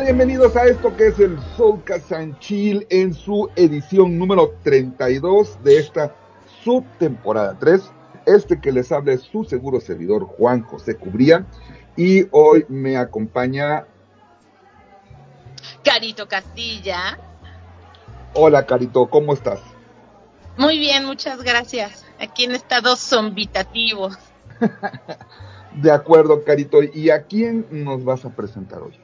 tal? Bienvenidos a esto que es el Soulcast and Chill en su edición número 32 de esta subtemporada 3. Este que les habla es su seguro servidor Juan José Cubría y hoy me acompaña, Carito Castilla. hola Carito, ¿cómo estás? Muy bien, muchas gracias. Aquí en estado zombitativo. De acuerdo, Carito, ¿y a quién nos vas a presentar hoy?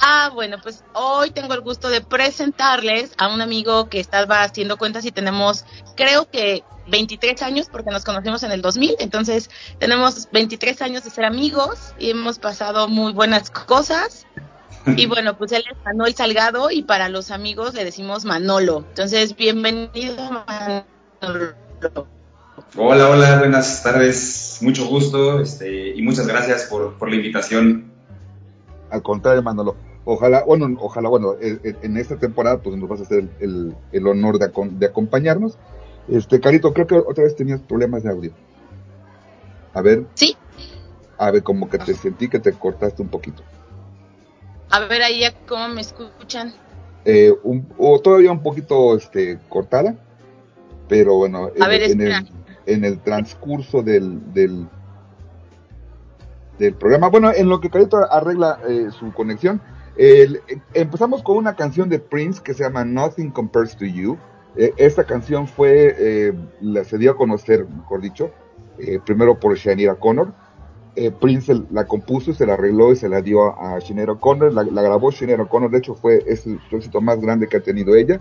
Ah, bueno, pues hoy tengo el gusto de presentarles a un amigo que estaba haciendo cuentas y tenemos, creo que 23 años, porque nos conocimos en el 2000, entonces tenemos 23 años de ser amigos y hemos pasado muy buenas cosas. Y bueno, pues él es Manuel Salgado y para los amigos le decimos Manolo. Entonces, bienvenido Manolo. Hola, hola, buenas tardes, mucho gusto este, y muchas gracias por, por la invitación. Al contrario, Manolo. Ojalá, bueno, ojalá, bueno, en, en- en esta temporada pues nos vas a hacer el, el- el honor de, acom- de acompañarnos. Este, Carito, creo que otra vez tenías problemas de audio. A ver, Sí, a ver, como que te sentí que te cortaste un poquito. a ver ahí ya cómo me escuchan. Eh, un- o todavía un poquito este, cortada, pero bueno, en, ver, en espera. el, en el transcurso del, del, del programa, bueno, en lo que Carito arregla eh, su conexión, empezamos con una canción de Prince que se llama Nothing Compares to You. Eh, esta canción fue, eh, la, se dio a conocer, mejor dicho, eh, primero por Shania Connor. Eh, Prince la compuso, se la arregló y se la dio a Sinead O'Connor. La, grabó Sinead O'Connor, de hecho fue el, éxito más grande que ha tenido ella.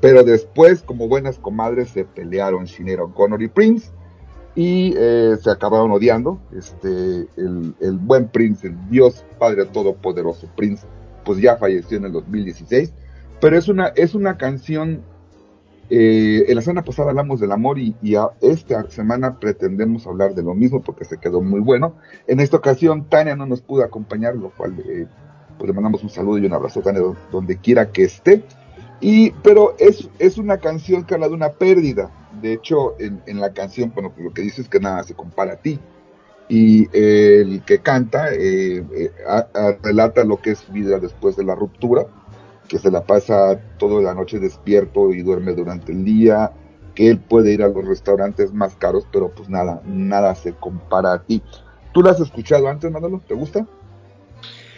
Pero después, como buenas comadres, se pelearon Sinead O'Connor y Prince y se acabaron odiando. Este, el, el buen Prince, el Dios Padre Todopoderoso Prince, pues ya falleció en el 2016. Pero es una, es una canción eh, en la semana pasada hablamos del amor y, esta semana pretendemos hablar de lo mismo porque se quedó muy bueno. En esta ocasión Tania no nos pudo acompañar, lo cual eh, pues le mandamos un saludo y un abrazo Tania do- donde quiera que esté. Y, pero es, es una canción que habla de una pérdida. De hecho, en, en la canción, bueno, pues lo que dice es que nada se compara a ti. Y eh, el que canta eh, eh, relata lo que es vida después de la ruptura que se la pasa toda la noche despierto y duerme durante el día, que él puede ir a los restaurantes más caros, pero pues nada, nada se compara a ti. ¿Tú la has escuchado antes, Manolo? ¿Te gusta?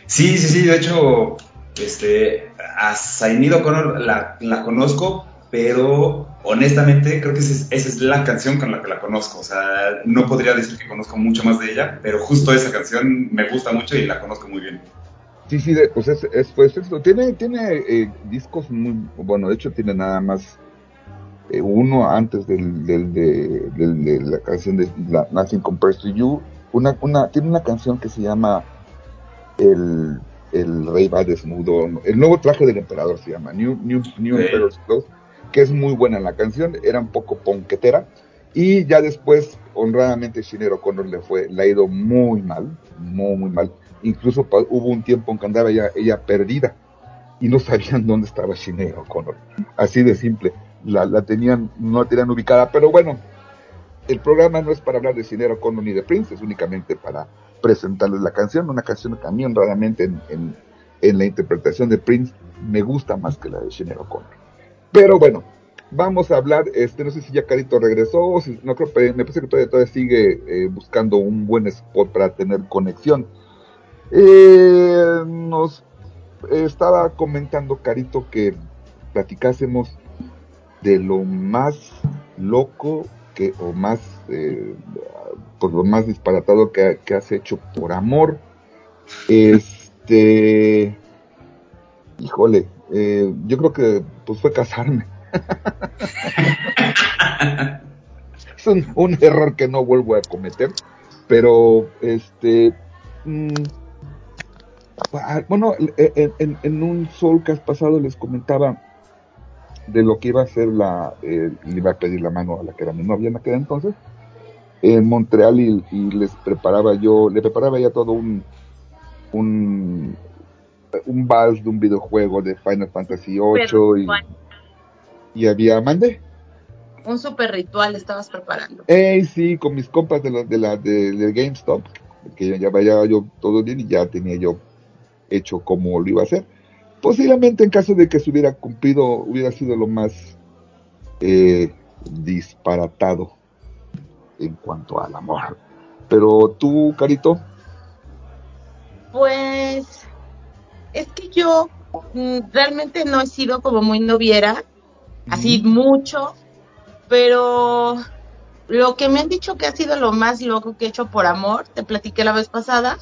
Sí, sí, sí, de hecho, este, a Zainid O'Connor la, la conozco, pero honestamente creo que esa es, la canción con la que la conozco. O sea, no podría decir que conozco mucho más de ella, pero justo esa canción me gusta mucho y la conozco muy bien. Sí, sí, de- pues es, es, pues esto. Tiene, tiene eh, discos muy, bueno, de hecho tiene nada más eh, uno antes del, del, de, del- de la canción de la, Nothing Compares to You. Una, una, tiene una canción que se llama El, el Rey va desnudo. El nuevo traje del emperador se llama New, New, New. Emperor's Clothes, que es muy buena la canción. Era un poco ponquetera. Y ya después, honradamente, Shinero O'Connor le fue, le ha ido muy mal, muy, muy mal. Incluso hubo un tiempo en que andaba ella, ella perdida. y no sabían dónde estaba Sinead O'Connor. Así de simple. La, la tenían, no la tenían ubicada. Pero bueno, el programa no es para hablar de Sinead O'Connor ni de Prince, es únicamente para presentarles la canción. Una canción que a mí, honradamente, en, en, en la interpretación de Prince, me gusta más que la de Sinead O'Connor. Pero bueno, vamos a hablar, este, no sé si ya Carito regresó, si, no creo, me parece que todavía, todavía sigue eh, buscando un buen spot para tener conexión. Eh, nos estaba comentando Carito que platicásemos de lo más loco que o más eh, pues lo más disparatado que, que, has hecho por amor este híjole yo creo que pues fue casarme. Es un, un, error que no vuelvo a cometer pero este mmm, bueno, en, en, en, un Soulcast pasado les comentaba de lo que iba a hacer la, eh, le iba a pedir la mano a la que era mi novia en entonces, en Montreal y, y, les preparaba yo, le preparaba ya todo un, un, un vals de un videojuego de Final Fantasy VIII y, y había, mande. Un super ritual estabas preparando. Ey, sí, con mis compas de, los, de la de, de GameStop, que ya vaya yo todo bien y ya tenía yo hecho como lo iba a hacer. Posiblemente en caso de que se hubiera cumplido, hubiera sido lo más eh, disparatado en cuanto al amor. Pero tú, Carito. Pues es que yo mm, realmente no he sido como muy noviera, así mucho, pero lo que me han dicho que ha sido lo más loco que he hecho por amor, te platiqué la vez pasada,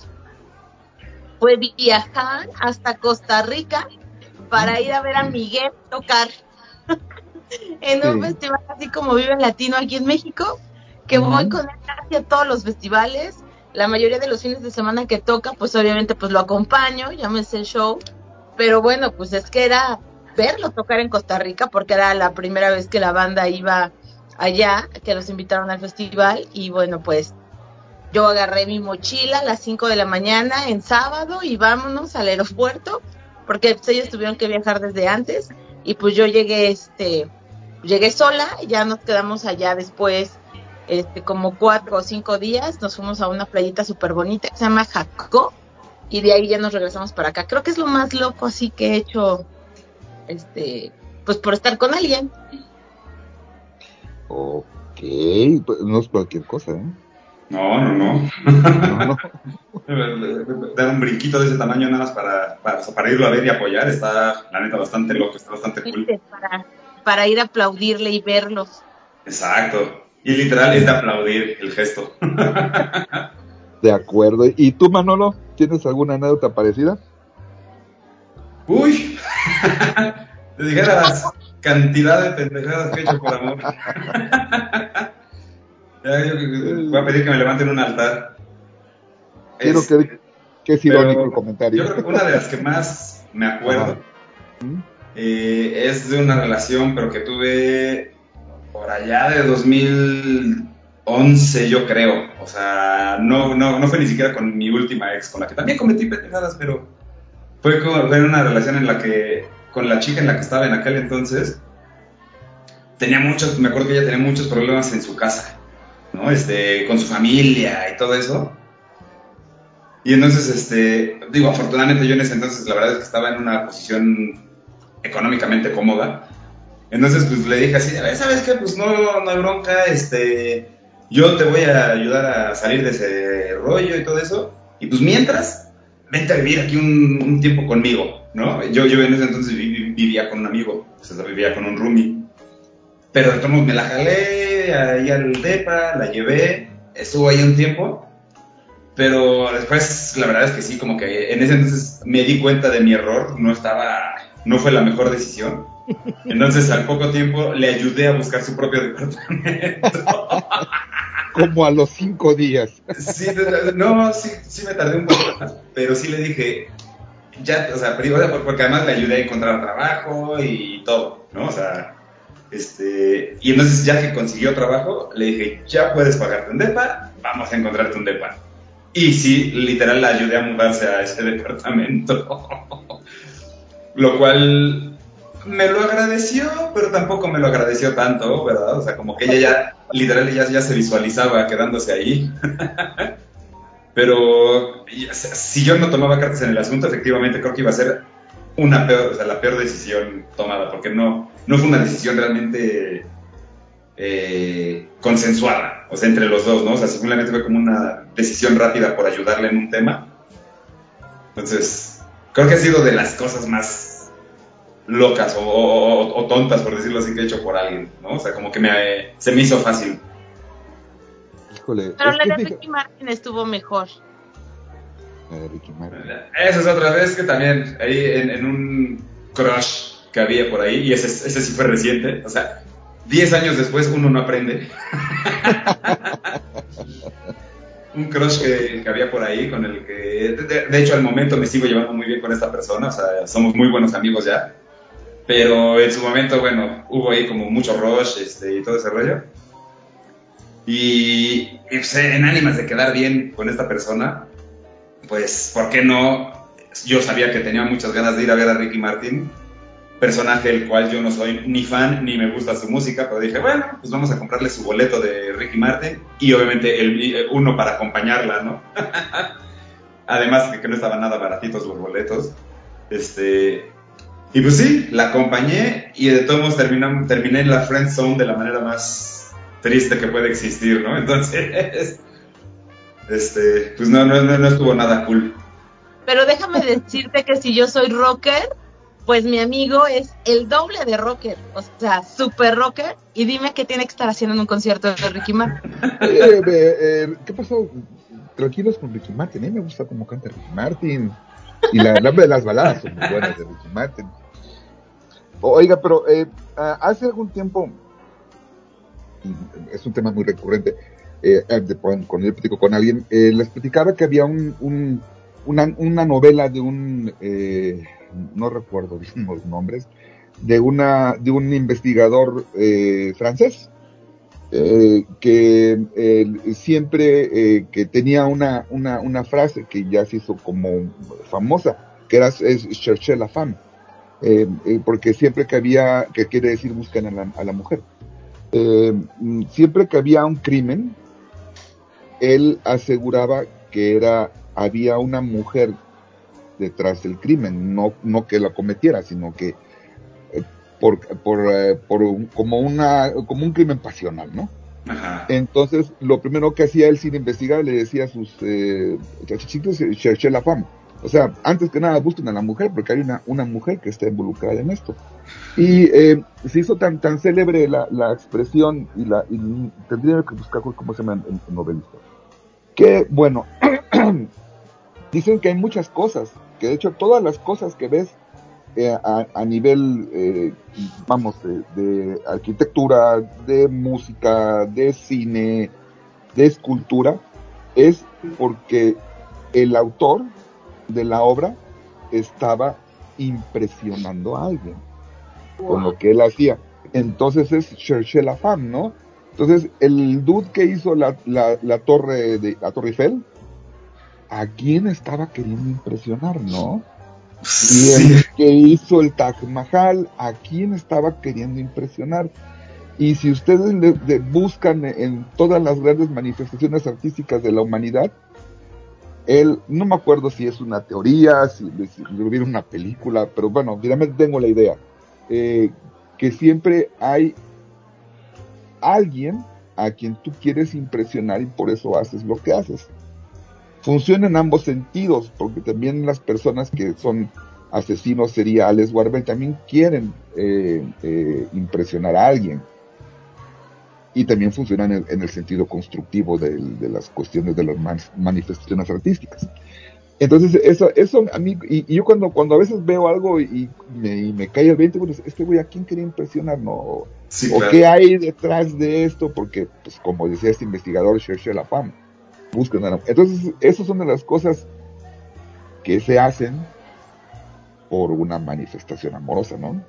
fue viajar hasta Costa Rica para ir a ver a Miguel tocar en un sí. festival así como Vive Latino aquí en México, que uh -huh. voy con él casi a todos los festivales. La mayoría de los fines de semana que toca, pues obviamente pues lo acompaño, sé el show, pero bueno, pues es que era verlo tocar en Costa Rica porque era la primera vez que la banda iba allá, que los invitaron al festival. Y bueno, pues yo agarré mi mochila a las 5 de la mañana en sábado y vámonos al aeropuerto, porque pues, ellos tuvieron que viajar desde antes. Y pues yo llegué este llegué sola, ya nos quedamos allá después este como cuatro o cinco días, nos fuimos a una playita súper bonita que se llama Jacó y de ahí ya nos regresamos para acá. Creo que es lo más loco así que he hecho este pues por estar con alguien. Ok, pues no es cualquier cosa, ¿eh? No, no, no. no, no. Dar un brinquito de ese tamaño nada más para, para, para, irlo a ver y apoyar está, la neta, bastante loco, está bastante cool. Para, para ir a aplaudirle y verlos. Exacto. Y literal es de aplaudir el gesto. De acuerdo. ¿Y tú, Manolo, tienes alguna anécdota parecida? Uy, te dijeras cantidad de pendejadas que he hecho por amor. Ya, yo, voy a pedir que me levanten un altar. Quiero es, que, que es irónico el comentario. Yo creo que una de las que más me acuerdo eh, es de una relación, pero que tuve por allá de 2011, yo creo. O sea, no, no, no fue ni siquiera con mi última ex, con la que también cometí pendejadas, pero fue, como, fue una relación en la que, con la chica en la que estaba en aquel entonces, tenía muchos, me acuerdo que ella tenía muchos problemas en su casa. ¿no? Este, con su familia y todo eso. Y entonces, este, digo, afortunadamente yo en ese entonces la verdad es que estaba en una posición económicamente cómoda. Entonces, pues le dije así, ¿sabes qué? Pues no, no hay bronca, este, yo te voy a ayudar a salir de ese rollo y todo eso. Y pues mientras, vente a vivir aquí un, tiempo conmigo, ¿no? Yo, yo en ese entonces vivía con un amigo, o sea, vivía con un roomie. Pero modos me la jalé ahí al DEPA, la llevé, estuvo ahí un tiempo, pero después la verdad es que sí, como que en ese entonces me di cuenta de mi error, no estaba, no fue la mejor decisión. Entonces al poco tiempo le ayudé a buscar su propio departamento. Como a los cinco días. Sí, no, sí, sí me tardé un poco más, pero sí le dije, ya, o sea, porque además le ayudé a encontrar trabajo y todo, ¿no? O sea, este, y entonces ya que consiguió trabajo, le dije, ya puedes pagarte un DEPA, vamos a encontrarte un DEPA. Y sí, literal la ayudé a mudarse a ese departamento. lo cual me lo agradeció, pero tampoco me lo agradeció tanto, ¿verdad? O sea, como que ella ya, literal, ya, ya se visualizaba quedándose ahí. pero si yo no tomaba cartas en el asunto, efectivamente creo que iba a ser una peor, o sea, la peor decisión tomada, porque no, no fue una decisión realmente eh, consensuada, o sea, entre los dos, ¿no? O sea, simplemente fue como una decisión rápida por ayudarle en un tema. Entonces, creo que ha sido de las cosas más locas o, tontas, por decirlo así, que he hecho por alguien, ¿no? O sea, como que me, se me hizo fácil. Híjole. Pero la de Ricky Martin estuvo mejor. La de Ricky Martin. Esa es otra vez que también, ahí en, un crush que había por ahí, y ese, ese sí fue reciente, o sea, 10 años después uno no aprende. un crush que, había por ahí con el que, de, hecho, al momento me sigo llevando muy bien con esta persona, o sea, somos muy buenos amigos ya. Pero en su momento, bueno, hubo ahí como mucho rush este, y todo ese rollo. Y, y pues, en ánimas de quedar bien con esta persona, pues, ¿por qué no? Yo sabía que tenía muchas ganas de ir a ver a Ricky Martin personaje el cual yo no soy ni fan ni me gusta su música, pero dije, bueno, pues vamos a comprarle su boleto de Ricky Martin y obviamente el, uno para acompañarla, ¿no? Además de que no estaban nada baratitos los boletos. Este, y pues sí, la acompañé y de todos modos terminé en la friend zone de la manera más triste que puede existir, ¿no? Entonces, este, pues no, no, no estuvo nada cool. Pero déjame decirte que si yo soy rocker, pues mi amigo es el doble de rocker, o sea, super rocker, y dime qué tiene que estar haciendo en un concierto de Ricky Martin. Eh, eh, ¿Qué pasó? Tranquilos con Ricky Martin, a mí me gusta cómo canta Ricky Martin, y la, de las baladas son muy buenas de Ricky Martin. Oiga, pero eh, hace algún tiempo, es un tema muy recurrente, eh, cuando yo platico con alguien, les platicaba que había un, una, una novela de un no recuerdo bien los nombres, de, una, de un investigador eh, francés eh, que eh, siempre que tenía una, una, una, frase que ya se hizo como famosa, que era es la femme, porque siempre que había, que quiere decir buscan a la, a la mujer, siempre que había un crimen, él aseguraba que era había una mujer detrás del crimen, no, no que la cometiera, sino que eh, por, por, eh, por como, una, como un crimen pasional, ¿no? Entonces, lo primero que hacía él sin investigar, le decía a sus eh, cherché la fama. O sea, antes que nada busquen a la mujer, porque hay una, una mujer que está involucrada en esto. Y eh, se hizo tan, tan célebre la, la expresión, y, la, y tendría que buscar cómo se llama el, novelista. Que, bueno, dicen que hay muchas cosas que de hecho todas las cosas que ves eh, a, nivel, eh, vamos, de, arquitectura, de música, de cine, de escultura, es porque el autor de la obra estaba impresionando a alguien con lo que él hacía. Entonces es Cherchez la fam, ¿no? Entonces el dude que hizo la, la, la torre de la Torre Eiffel a quién estaba queriendo impresionar, ¿no? Y el que hizo el Taj Mahal, a quién estaba queriendo impresionar. Y si ustedes le, buscan en todas las grandes manifestaciones artísticas de la humanidad, él, no me acuerdo si es una teoría, si, le hubiera una película, pero bueno, finalmente tengo la idea, eh, que siempre hay alguien a quien tú quieres impresionar y por eso haces lo que haces funciona en ambos sentidos, porque también las personas que son asesinos seriales o también quieren eh, eh, impresionar a alguien. Y también funciona en el, sentido constructivo de, las cuestiones de las manifestaciones artísticas. Entonces, eso, eso a mí, y, yo cuando, cuando a veces veo algo y, me, cae el 20, bueno, este güey, ¿a quién quería impresionar? No, o qué hay detrás de esto, porque, pues, como decía este investigador, cherche la fama buscan Entonces, esas son de las cosas que se hacen por una manifestación amorosa, ¿no?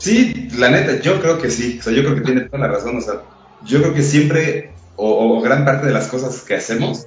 Sí, la neta, yo creo que sí. O sea, yo creo que tiene toda la razón. O sea, yo creo que siempre, o, gran parte de las cosas que hacemos,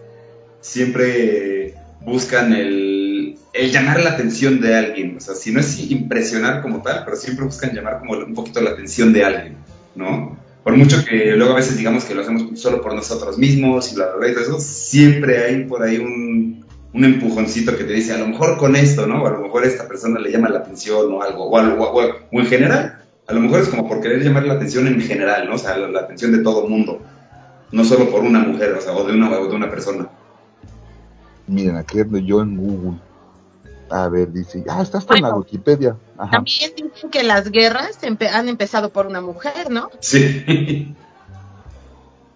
siempre buscan el, el llamar la atención de alguien. O sea, si no es impresionar como tal, pero siempre buscan llamar como un poquito la atención de alguien, ¿no? Por mucho que luego a veces digamos que lo hacemos solo por nosotros mismos y bla, bla, bla, y todo eso, siempre hay por ahí un, un empujoncito que te dice, a lo mejor con esto, ¿no? O a lo mejor esta persona le llama la atención o algo, o, algo, o, o en general. A lo mejor es como por querer llamar la atención en general, ¿no? O sea, la, la atención de todo el mundo. No solo por una mujer, o sea, o de una, o de una persona. Miren, aquí ando yo en Google. A ver, dice, ah, estás en la Bueno. Wikipedia. Ajá. También dicen que las guerras empe- han empezado por una mujer, ¿no? Sí. Dice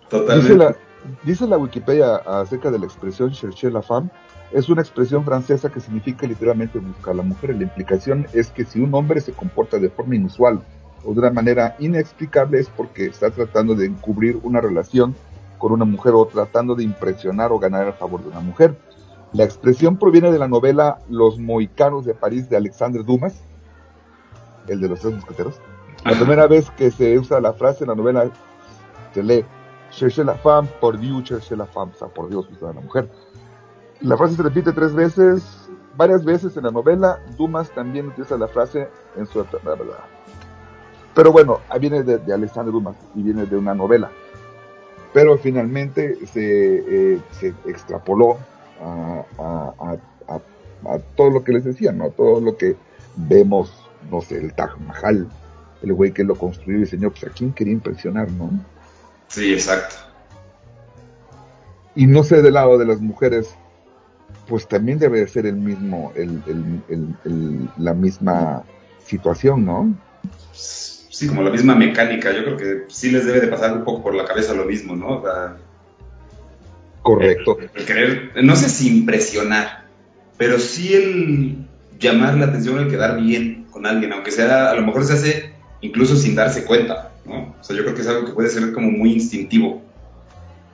Totalmente. la, dice la Wikipedia acerca de la expresión chercher la femme, es una expresión francesa que significa literalmente buscar a la mujer. La implicación es que si un hombre se comporta de forma inusual o de una manera inexplicable es porque está tratando de encubrir una relación con una mujer o tratando de impresionar o ganar a favor de una mujer. La expresión proviene de la novela Los Mohicanos de París de Alexandre Dumas, el de los tres mosqueteros. La Ajá. primera vez que se usa la frase en la novela se lee Cherchez la femme, por Dieu, cherchez la femme, o sea, por Dios, buscar a la mujer. La frase se repite tres veces, varias veces en la novela. Dumas también utiliza la frase en su... bla. Pero bueno, ahí viene de, de Alexandre Dumas y viene de una novela. Pero finalmente se, eh, se extrapoló a, a- a- a- a todo lo que les decía, ¿no? Todo lo que vemos, no sé, el Taj Mahal, el güey que lo construyó y diseñó, pues a quién quería impresionar, ¿no? Sí, exacto. Y no sé del lado de las mujeres, pues también debe de ser el mismo, el, el- el- el- la misma situación, ¿no? Sí, como la misma mecánica. Yo creo que sí les debe de pasar un poco por la cabeza lo mismo, ¿no? O sea, Correcto. el querer, no sé si impresionar, pero sí el llamar la atención, el quedar bien con alguien, aunque sea, a lo mejor se hace incluso sin darse cuenta, ¿no? O sea, yo creo que es algo que puede ser como muy instintivo.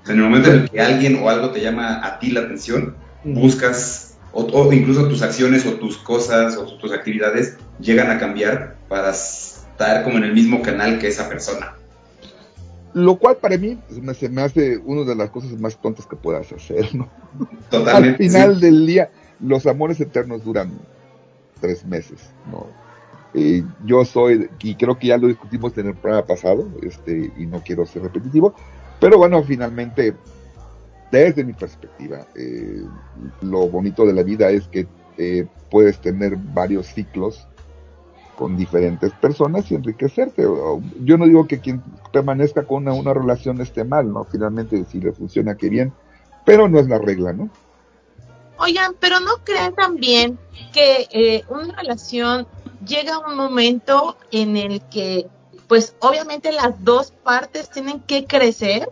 En el momento en el que alguien o algo te llama a ti la atención, buscas, o, o incluso tus acciones o tus cosas o tus actividades llegan a cambiar para estar como en el mismo canal que esa persona. Lo cual para mí me- se me hace una de las cosas más tontas que puedas hacer, ¿no? Al Totalmente. final sí. del día, los amores eternos duran tres meses, ¿no? Eh, yo soy, y creo que ya lo discutimos en el programa pasado, este, y no quiero ser repetitivo, pero bueno, finalmente, desde mi perspectiva, eh, lo bonito de la vida es que eh, puedes tener varios ciclos con diferentes personas y enriquecerte. Yo no digo que quien permanezca con una, relación esté mal, ¿no? Finalmente, si le funciona, qué bien, pero no es la regla, ¿no? Oigan, pero no creen también que eh, una relación llega a un momento en el que, pues obviamente las dos partes tienen que crecer,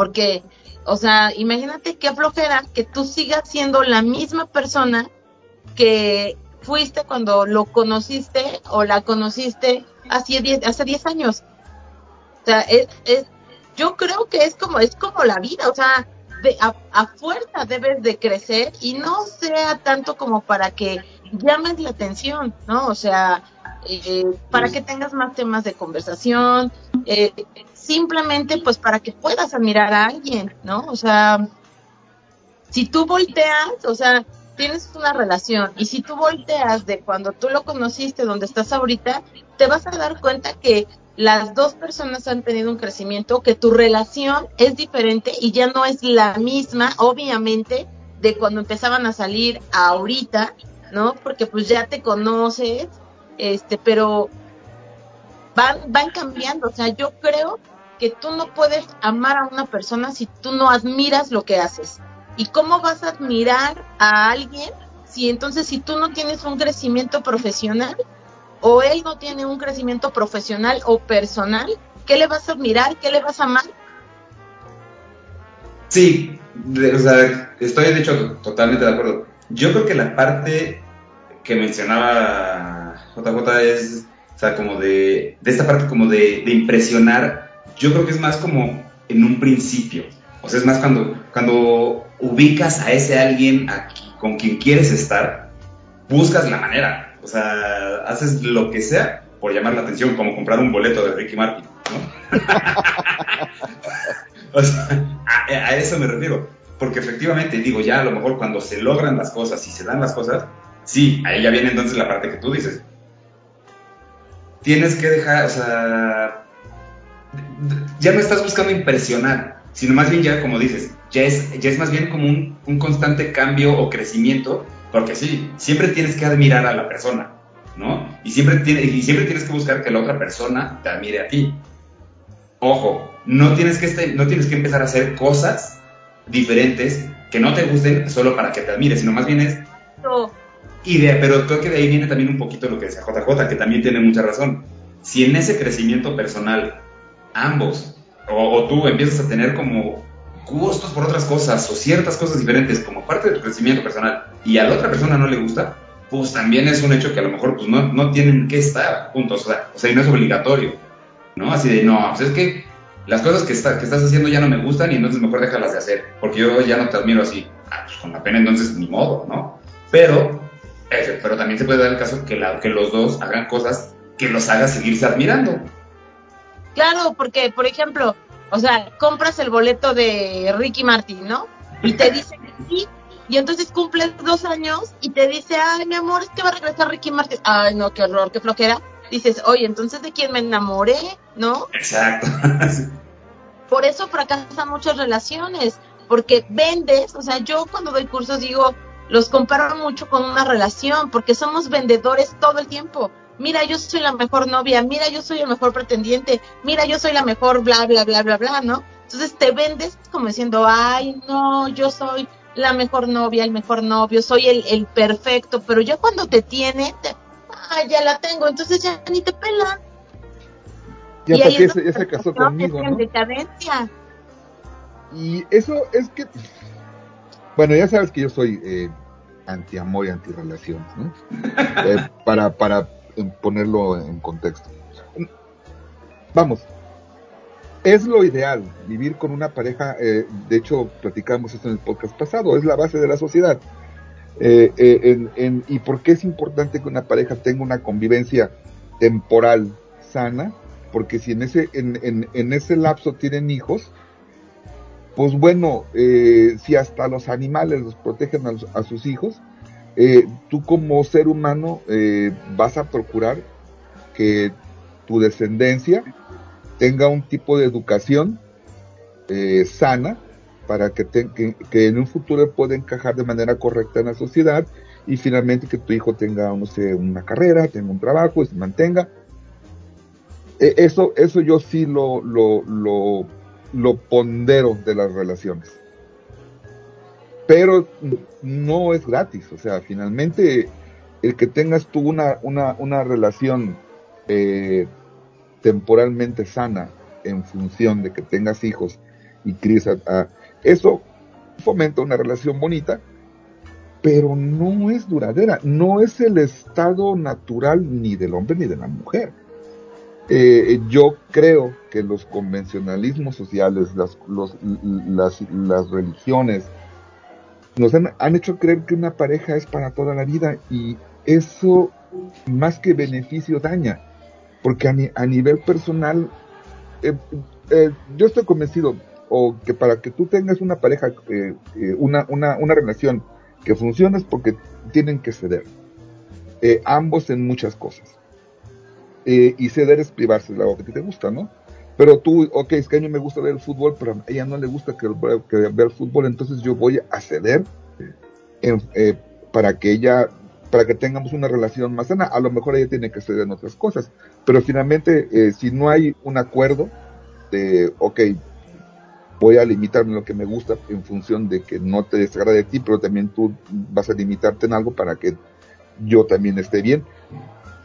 porque, o sea, imagínate qué flojera que tú sigas siendo la misma persona que fuiste cuando lo conociste o la conociste hace 10 hace 10 años. O sea, es, es, yo creo que es como, es como la vida, o sea, de, a fuerza debes de crecer y no sea tanto como para que llames la atención, ¿no? O sea, eh, para que tengas más temas de conversación, eh, simplemente pues para que puedas admirar a alguien, ¿no? O sea, si tú volteas, o sea, tienes una relación y si tú volteas de cuando tú lo conociste, donde estás ahorita, te vas a dar cuenta que las dos personas han tenido un crecimiento, que tu relación es diferente y ya no es la misma, obviamente, de cuando empezaban a salir a ahorita, ¿no? Porque pues ya te conoces, este, pero van, van cambiando. O sea, yo creo que tú no puedes amar a una persona si tú no admiras lo que haces. ¿Y cómo vas a admirar a alguien si entonces si tú no tienes un crecimiento profesional o él no tiene un crecimiento profesional o personal? ¿Qué le vas a admirar? ¿Qué le vas a amar? Sí, o sea, estoy de hecho totalmente de acuerdo. Yo creo que la parte que mencionaba JJ es, o sea, como de, de esta parte como de, de impresionar, yo creo que es más como en un principio. O sea, es más cuando, cuando ubicas a ese alguien con quien quieres estar, buscas la manera. O sea, haces lo que sea por llamar la atención, como comprar un boleto de Ricky Martin, ¿no? O sea, a, a eso me refiero. porque efectivamente, digo, ya a lo mejor cuando se logran las cosas y se dan las cosas, sí, ahí ya viene entonces la parte que tú dices. Tienes que dejar, o sea, ya no estás buscando impresionar, sino más bien ya, como dices, ya es, ya es más bien como un, un constante cambio o crecimiento, porque sí, siempre tienes que admirar a la persona, ¿no? Y siempre, tiene, y siempre tienes que buscar que la otra persona te admire a ti. Ojo, no tienes que, este, no tienes que empezar a hacer cosas diferentes que no te gusten solo para que te admire, sino más bien es. Idea, pero creo que de ahí viene también un poquito lo que decía JJ, que también tiene mucha razón. Si en ese crecimiento personal ambos o, tú empiezas a tener como gustos por otras cosas o ciertas cosas diferentes como parte de tu crecimiento personal y a la otra persona no le gusta, pues también es un hecho que a lo mejor pues no, no tienen que estar juntos, o sea, o sea, y no es obligatorio, ¿no? Así de, no, pues es que las cosas que, está- que estás haciendo ya no me gustan y entonces mejor déjalas de hacer, porque yo ya no te admiro así. Ah, pues con la pena entonces ni modo, ¿no? Pero, pero también se puede dar el caso que, la, que los dos hagan cosas que los haga seguirse admirando. Claro, porque, por ejemplo, o sea, compras el boleto de Ricky Martin, ¿no? Y te dice que sí, y entonces cumples dos años y te dice, ay, mi amor, es que va a regresar Ricky Martin. Ay, no, qué horror, qué flojera. Dices, oye, entonces de quién me enamoré, ¿no? Exacto. Por eso fracasan muchas relaciones, porque vendes, o sea, yo cuando doy cursos digo, los comparo mucho con una relación, porque somos vendedores todo el tiempo. Mira, yo soy la mejor novia, mira, yo soy el mejor pretendiente, mira, yo soy la mejor, bla, bla, bla, bla, bla, ¿no? Entonces te vendes como diciendo, ay, no, yo soy la mejor novia, el mejor novio, soy el, el perfecto, pero ya cuando te tiene, te, ay, ya la tengo, entonces ya ni te pelan. Ya Y qué es se, ya se casó conmigo, en ¿no? decadencia. Y eso es que, bueno, ya sabes que yo soy eh, anti-amor y anti-relaciones, ¿no? Eh, para, para ponerlo en contexto. Vamos, es lo ideal, vivir con una pareja, eh, de hecho platicamos esto en el podcast pasado, es la base de la sociedad. Eh, ¿Y por qué es importante que una pareja tenga una convivencia temporal sana? Porque si en ese, en, en ese lapso tienen hijos, pues bueno, eh, si hasta los animales los protegen a, sus hijos, eh, tú como ser humano eh, vas a procurar que tu descendencia tenga un tipo de educación sana para que, que, en un futuro pueda encajar de manera correcta en la sociedad y finalmente que tu hijo tenga, no sé, una carrera, tenga un trabajo y se mantenga. Eso, eso yo sí lo, lo, lo pondero de las relaciones. Pero no es gratis, o sea, finalmente el que tengas tú una, una, una relación eh, temporalmente sana en función de que tengas hijos y críes a, a- eso fomenta una relación bonita, pero no es duradera, no es el estado natural ni del hombre ni de la mujer. Eh, yo creo que los convencionalismos sociales, las, los- las, las religiones, nos han, hecho creer que una pareja es para toda la vida y eso más que beneficio daña, porque a, ni- a nivel personal, eh, eh, yo estoy convencido o que para que tú tengas una pareja, eh, eh, una, una, una relación que funcione es porque tienen que ceder, ambos en muchas cosas. Eh, y ceder es privarse de algo que a te gusta, ¿no? Pero tú, ok, es que a mí me gusta ver el fútbol, pero a ella no le gusta que, que vea el fútbol, entonces yo voy a ceder eh, para que ella, para que tengamos una relación más sana. A lo mejor ella tiene que ceder en otras cosas, pero finalmente, eh, si no hay un acuerdo de, ok, voy a limitarme lo que me gusta en función de que no te desagrade de ti, pero también tú vas a limitarte en algo para que yo también esté bien.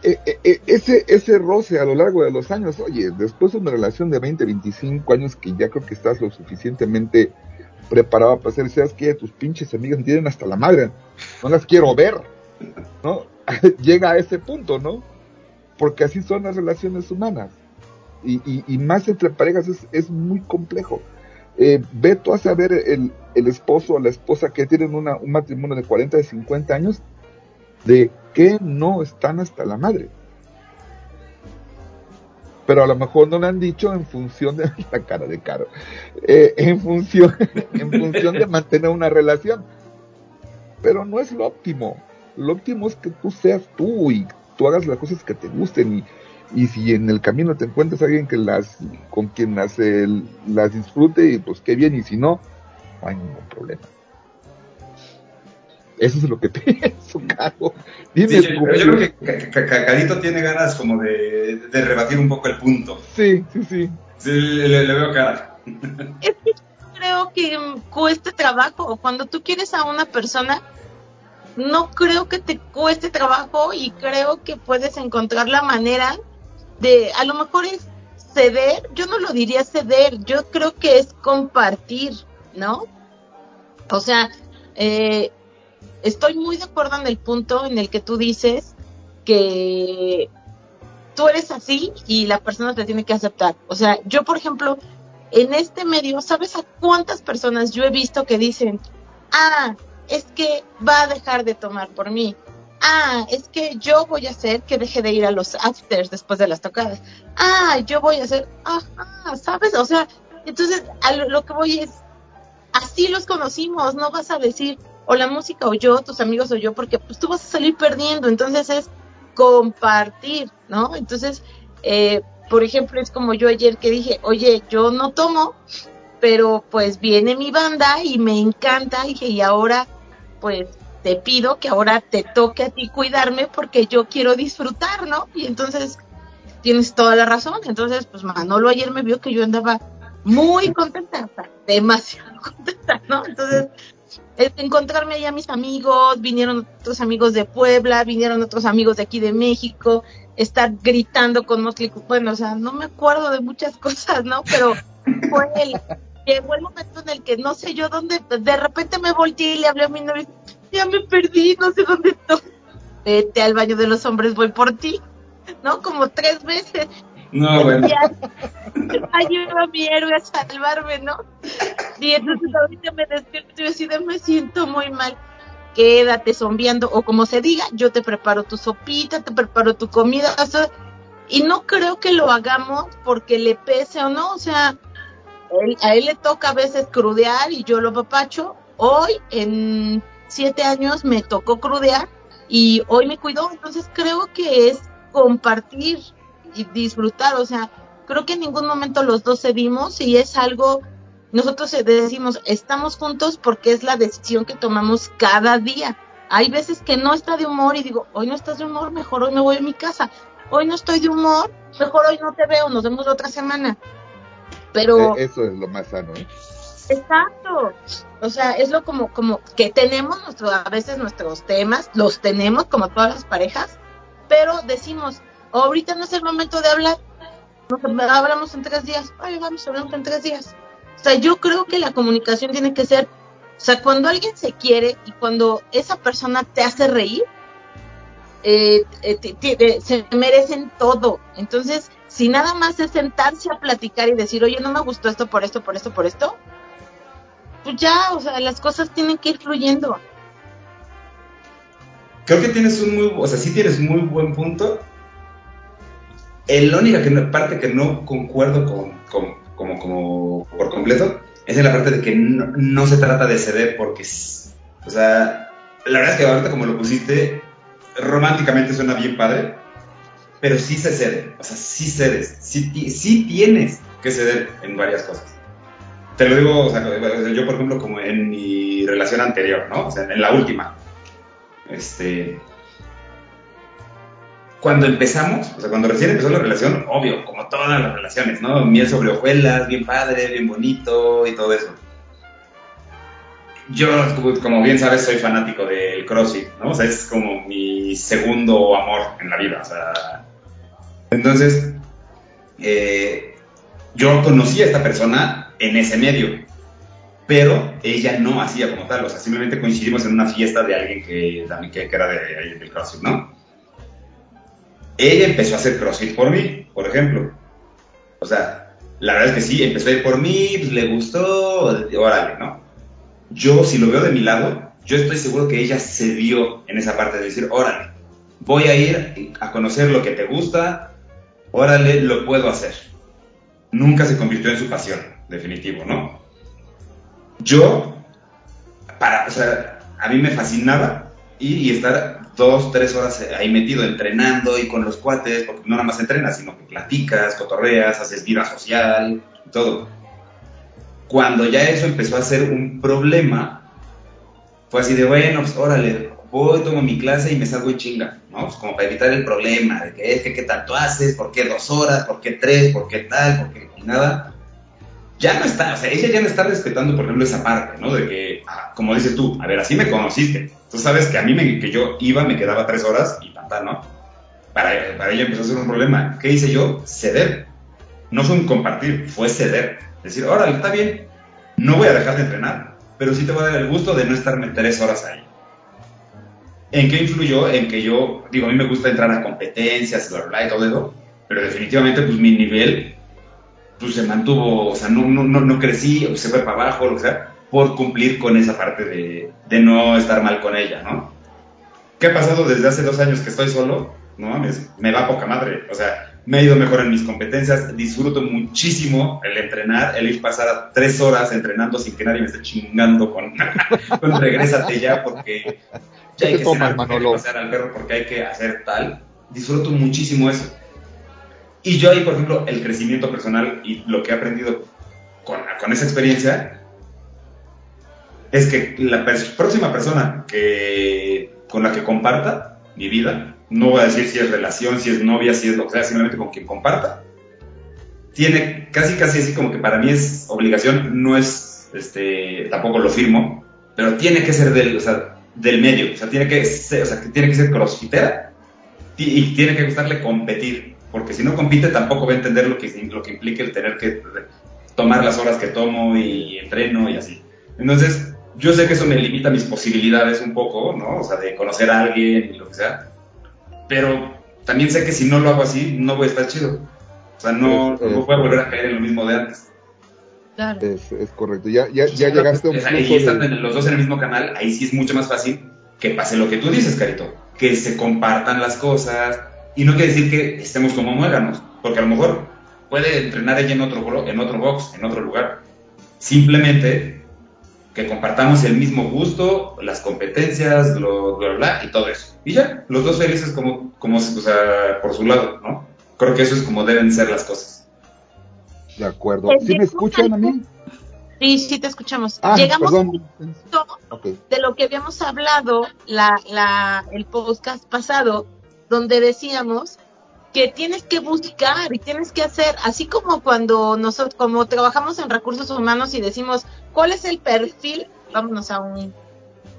Eh, eh, eh, ese, ese roce a lo largo de los años, oye, después de una relación de 20, 25 años que ya creo que estás lo suficientemente preparado para hacer, sabes que tus pinches amigas me tienen hasta la madre, no las quiero ver, ¿no? Llega a ese punto, ¿no? Porque así son las relaciones humanas. Y, más entre parejas es, es muy complejo. Eh, ve tú a saber el, el esposo o la esposa que tienen una, un matrimonio de 40, de 50 años, de que no están hasta la madre. pero a lo mejor no lo han dicho en función de la cara de caro, eh, en función, en función de mantener una relación. Pero no es lo óptimo. Lo óptimo es que tú seas tú y tú hagas las cosas que te gusten y, y si en el camino te encuentras alguien que las, con quien las, las disfrute, y pues qué bien, y si no, no hay ningún problema. Eso es lo que pienso, Caro. Dime, Sí, yo, creo que Ca- Ca- Ca- Carito tiene ganas como de, de rebatir un poco el punto. Sí, sí, sí. Sí, le, le veo cara. Es que creo que cueste trabajo. Cuando tú quieres a una persona, no creo que te cueste trabajo y creo que puedes encontrar la manera de, a lo mejor es ceder, yo no lo diría ceder, yo creo que es compartir, ¿no? O sea, eh, estoy muy de acuerdo en el punto en el que tú dices que tú eres así y la persona te tiene que aceptar. O sea, yo, por ejemplo, en este medio, ¿sabes a cuántas personas yo he visto que dicen, ah, es que va a dejar de tomar por mí? Ah, es que yo voy a hacer que deje de ir a los afters después de las tocadas. Ah, yo voy a hacer, ah, ¿sabes? O sea, entonces lo que voy es, así los conocimos, no vas a decir, o la música o yo, tus amigos o yo, porque pues tú vas a salir perdiendo, entonces es compartir, ¿no? Entonces, eh, por ejemplo, es como yo ayer que dije, oye, yo no tomo, pero pues viene mi banda y me encanta, dije, y ahora pues te pido que ahora te toque a ti cuidarme porque yo quiero disfrutar, ¿no? Y entonces tienes toda la razón, entonces pues Manolo ayer me vio que yo andaba muy contenta, demasiado contenta, ¿no? Entonces, el encontrarme allá mis amigos, vinieron otros amigos de Puebla, vinieron otros amigos de aquí de México, estar gritando con Motley bueno, o sea, no me acuerdo de muchas cosas, ¿no? Pero fue el, llegó el momento en el que no sé yo dónde, de repente me volteé y le hablé a mi novio, ya me perdí, no sé dónde estoy. Vete al baño de los hombres, voy por ti, ¿no? Como tres veces. No, bueno. Ya, ayuda a mi héroe a salvarme, ¿no? Y entonces ahorita me despierto y así me siento muy mal. Quédate zombiando, o como se diga, yo te preparo tu sopita, te preparo tu comida, y no creo que lo hagamos porque le pese o no, o sea, a él le toca a veces crudear y yo lo papacho. Hoy, en siete años, me tocó crudear y hoy me cuidó, entonces creo que es compartir y disfrutar, o sea, creo que en ningún momento los dos cedimos y es algo, nosotros decimos, estamos juntos porque es la decisión que tomamos cada día. Hay veces que no está de humor y digo, hoy no estás de humor, mejor hoy me voy a mi casa. Hoy no estoy de humor, mejor hoy no te veo, nos vemos la otra semana. Pero Eh, Eso es lo más sano, ¿eh? Exacto. O sea, es lo como, como que tenemos nuestro, a veces nuestros temas, los tenemos como todas las parejas, pero decimos, ahorita no es el momento de hablar, hablamos en tres días, ay, vamos, hablamos en tres días. O sea, yo creo que la comunicación tiene que ser, o sea, cuando alguien se quiere y cuando esa persona te hace reír, eh, eh, se merecen todo. Entonces, si nada más es sentarse a platicar y decir, oye, no me gustó esto por esto, por esto, por esto, pues ya, o sea, las cosas tienen que ir fluyendo. Creo que tienes un muy, o sea, sí tienes muy buen punto. El la única que no- parte que no concuerdo con, con- como, como por completo es en la parte de que no, no se trata de ceder porque, o sea, la verdad es que ahorita como lo pusiste, románticamente suena bien padre, pero sí se cede, o sea, sí cedes, sí, sí tienes que ceder en varias cosas. Te lo digo, o sea, yo por ejemplo como en mi relación anterior, ¿no? O sea, en la última. Este. Cuando empezamos, o sea, cuando recién empezó la relación, obvio, como todas las relaciones, ¿no? Miel sobre hojuelas, bien padre, bien bonito y todo eso. Yo, como- bien sabes, soy fanático del CrossFit, ¿no? O sea, es como mi segundo amor en la vida, o sea. Entonces, eh, yo conocí a esta persona en ese medio, pero ella no hacía como tal, o sea, simplemente coincidimos en una fiesta de alguien que que, era del CrossFit, ¿no? Ella empezó a hacer CrossFit por mí, por ejemplo. O sea, la verdad es que sí, empezó a ir por mí, pues le gustó, órale, ¿no? Yo, si lo veo de mi lado, yo estoy seguro que ella cedió en esa parte de decir, órale, voy a ir a conocer lo que te gusta, órale, lo puedo hacer. Nunca se convirtió en su pasión, definitivo, ¿no? Yo, para, o sea, a mí me fascinaba ir y estar dos, tres horas ahí metido entrenando y con los cuates, porque no nada más entrenas, sino que platicas, cotorreas, haces vida social, y todo. Cuando ya eso empezó a ser un problema, fue así de, bueno, pues órale, voy, tomo mi clase y me salgo en chinga, ¿no? Pues como para evitar el problema de que es que qué tanto haces, por qué dos horas, por qué tres, por qué tal, por qué nada. Ya no está, o sea, ella ya no está respetando, por ejemplo, esa parte, ¿no? De que, ah, como dices tú, a ver, así me conociste. Tú sabes que a mí me, que yo iba, me quedaba tres horas y tanta. Para, para ella empezó a ser un problema. ¿Qué hice yo? Ceder. No fue un compartir, fue ceder. Decir, órale, está bien, no voy a dejar de entrenar, pero sí te voy a dar el gusto de no estarme tres horas ahí. ¿En qué influyó? En que yo, digo, a mí me gusta entrar a competencias, bla, bla, bla, y todo pero definitivamente, pues mi nivel, pues se mantuvo, o sea, no, no, no, no crecí, o se fue para abajo, que sea, por cumplir con esa parte de, de no estar mal con ella, ¿no? ¿Qué ha pasado desde hace dos años que estoy solo? No mames, me va poca madre, o sea, me ha ido mejor en mis competencias, disfruto muchísimo el entrenar, el ir pasar tres horas entrenando sin que nadie me esté chingando con, con regrésate ya porque ya hay ¿Qué que cenar, hay que pasear al perro porque hay que hacer tal. Disfruto muchísimo eso. Y yo ahí, por ejemplo, el crecimiento personal y lo que he aprendido con, con esa experiencia es que la próxima persona que, con la que comparta mi vida, no voy a decir si es relación, si es novia, si es lo que sea, simplemente con quien comparta, tiene casi casi así como que para mí es obligación, no es, este, tampoco lo firmo, pero tiene que ser del, o sea, del medio, o sea, tiene que ser, o sea, que tiene que ser crossfitera y, y tiene que gustarle competir, porque si no compite tampoco va a entender lo que, lo que implica el tener que tomar las horas que tomo y entreno y así. Entonces, yo sé que eso me limita mis posibilidades un poco, ¿no? O sea, de conocer a alguien y lo que sea. Pero también sé que si no lo hago así, no voy a estar chido. O sea, no, no voy a volver a caer en lo mismo de antes. Claro. Es, es correcto. Ya, ya, ya llegaste a un O sea, y estando de... en- los dos en el mismo canal, ahí sí es mucho más fácil que pase lo que tú dices, Carito. Que se compartan las cosas. Y no quiere decir que estemos como muéganos. Porque a lo mejor puede entrenar ella en otro, en otro box, en otro lugar. Simplemente que compartamos el mismo gusto, las competencias, lo, bla, bla, bla, y todo eso. Y ya, los dos felices como, como, o sea, por su lado, ¿no? Creo que eso es como deben ser las cosas. De acuerdo. Pues, ¿Sí me escuchan a mí? Sí, sí te escuchamos. Ah, Llegamos perdón. a un punto Ok. de lo que habíamos hablado la, la, el podcast pasado, donde decíamos que tienes que buscar y tienes que hacer, así como cuando nosotros, como trabajamos en recursos humanos y decimos, ¿cuál es el perfil? Vámonos a un...